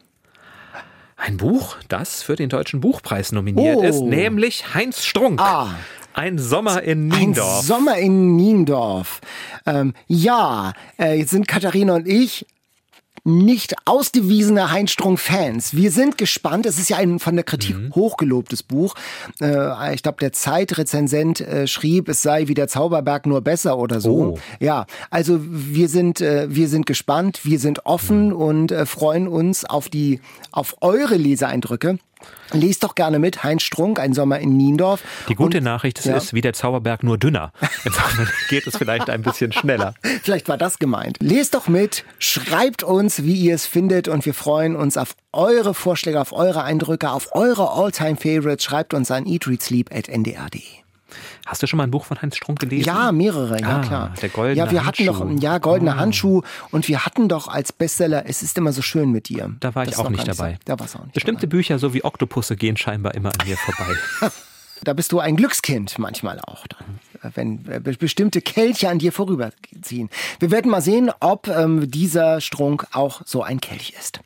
ein Buch, das für den Deutschen Buchpreis nominiert Oh. ist, nämlich Heinz Strunk. Ah. Ein Sommer in Ein Niendorf. Sommer in Niendorf. Ähm, ja, äh, jetzt sind Katharina und ich nicht ausgewiesene Heinz Strunk-Fans. Wir sind gespannt. Es ist ja ein von der Kritik Mhm. hochgelobtes Buch. Äh, ich glaube, der Zeitrezensent äh, schrieb, es sei wie der Zauberberg nur besser oder so. Oh. Ja, also wir sind, äh, wir sind gespannt, wir sind offen Mhm. und äh, freuen uns auf die, auf eure Leseeindrücke. Lest doch gerne mit, Heinz Strunk, ein Sommer in Niendorf. Die gute Und- Nachricht es Ja. ist wie der Zauberberg nur dünner. Insofern [LAUGHS] geht es vielleicht ein bisschen schneller. [LAUGHS] Vielleicht war das gemeint. Lest doch mit, schreibt uns, wie ihr es findet und wir freuen uns auf eure Vorschläge, auf eure Eindrücke, auf eure All-Time-Favorites. Schreibt uns an eatreadsleep.ndr.de. Hast du schon mal ein Buch von Heinz Strunk gelesen? Ja, mehrere, ja Ah, klar. der goldene Ja, wir hatten Handschuh. doch, ja, goldener Handschuh und wir hatten doch als Bestseller, es ist immer so schön mit dir. Da war Das ich auch nicht gar so- dabei. Da war's auch nicht Bestimmte dabei. Bücher, so wie Oktopusse, gehen scheinbar immer an mir vorbei. [LAUGHS] Da bist du ein Glückskind manchmal auch dann, wenn äh, be- bestimmte Kelche an dir vorüberziehen. Wir werden mal sehen, ob ähm, dieser Strunk auch so ein Kelch ist.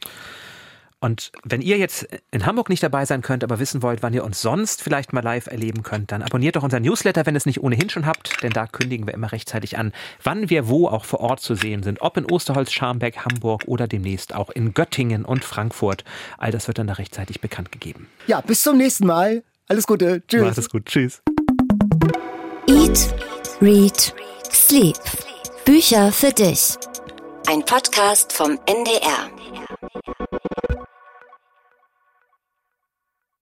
Und wenn ihr jetzt in Hamburg nicht dabei sein könnt, aber wissen wollt, wann ihr uns sonst vielleicht mal live erleben könnt, dann abonniert doch unseren Newsletter, wenn ihr es nicht ohnehin schon habt, denn da kündigen wir immer rechtzeitig an, wann wir wo auch vor Ort zu sehen sind, ob in Osterholz, Scharmbeck, Hamburg oder demnächst auch in Göttingen und Frankfurt. All das wird dann da rechtzeitig bekannt gegeben. Ja, bis zum nächsten Mal. Alles Gute. Tschüss. Macht es gut. Tschüss. Eat, Read, Sleep. Bücher für dich. Ein Podcast vom NDR.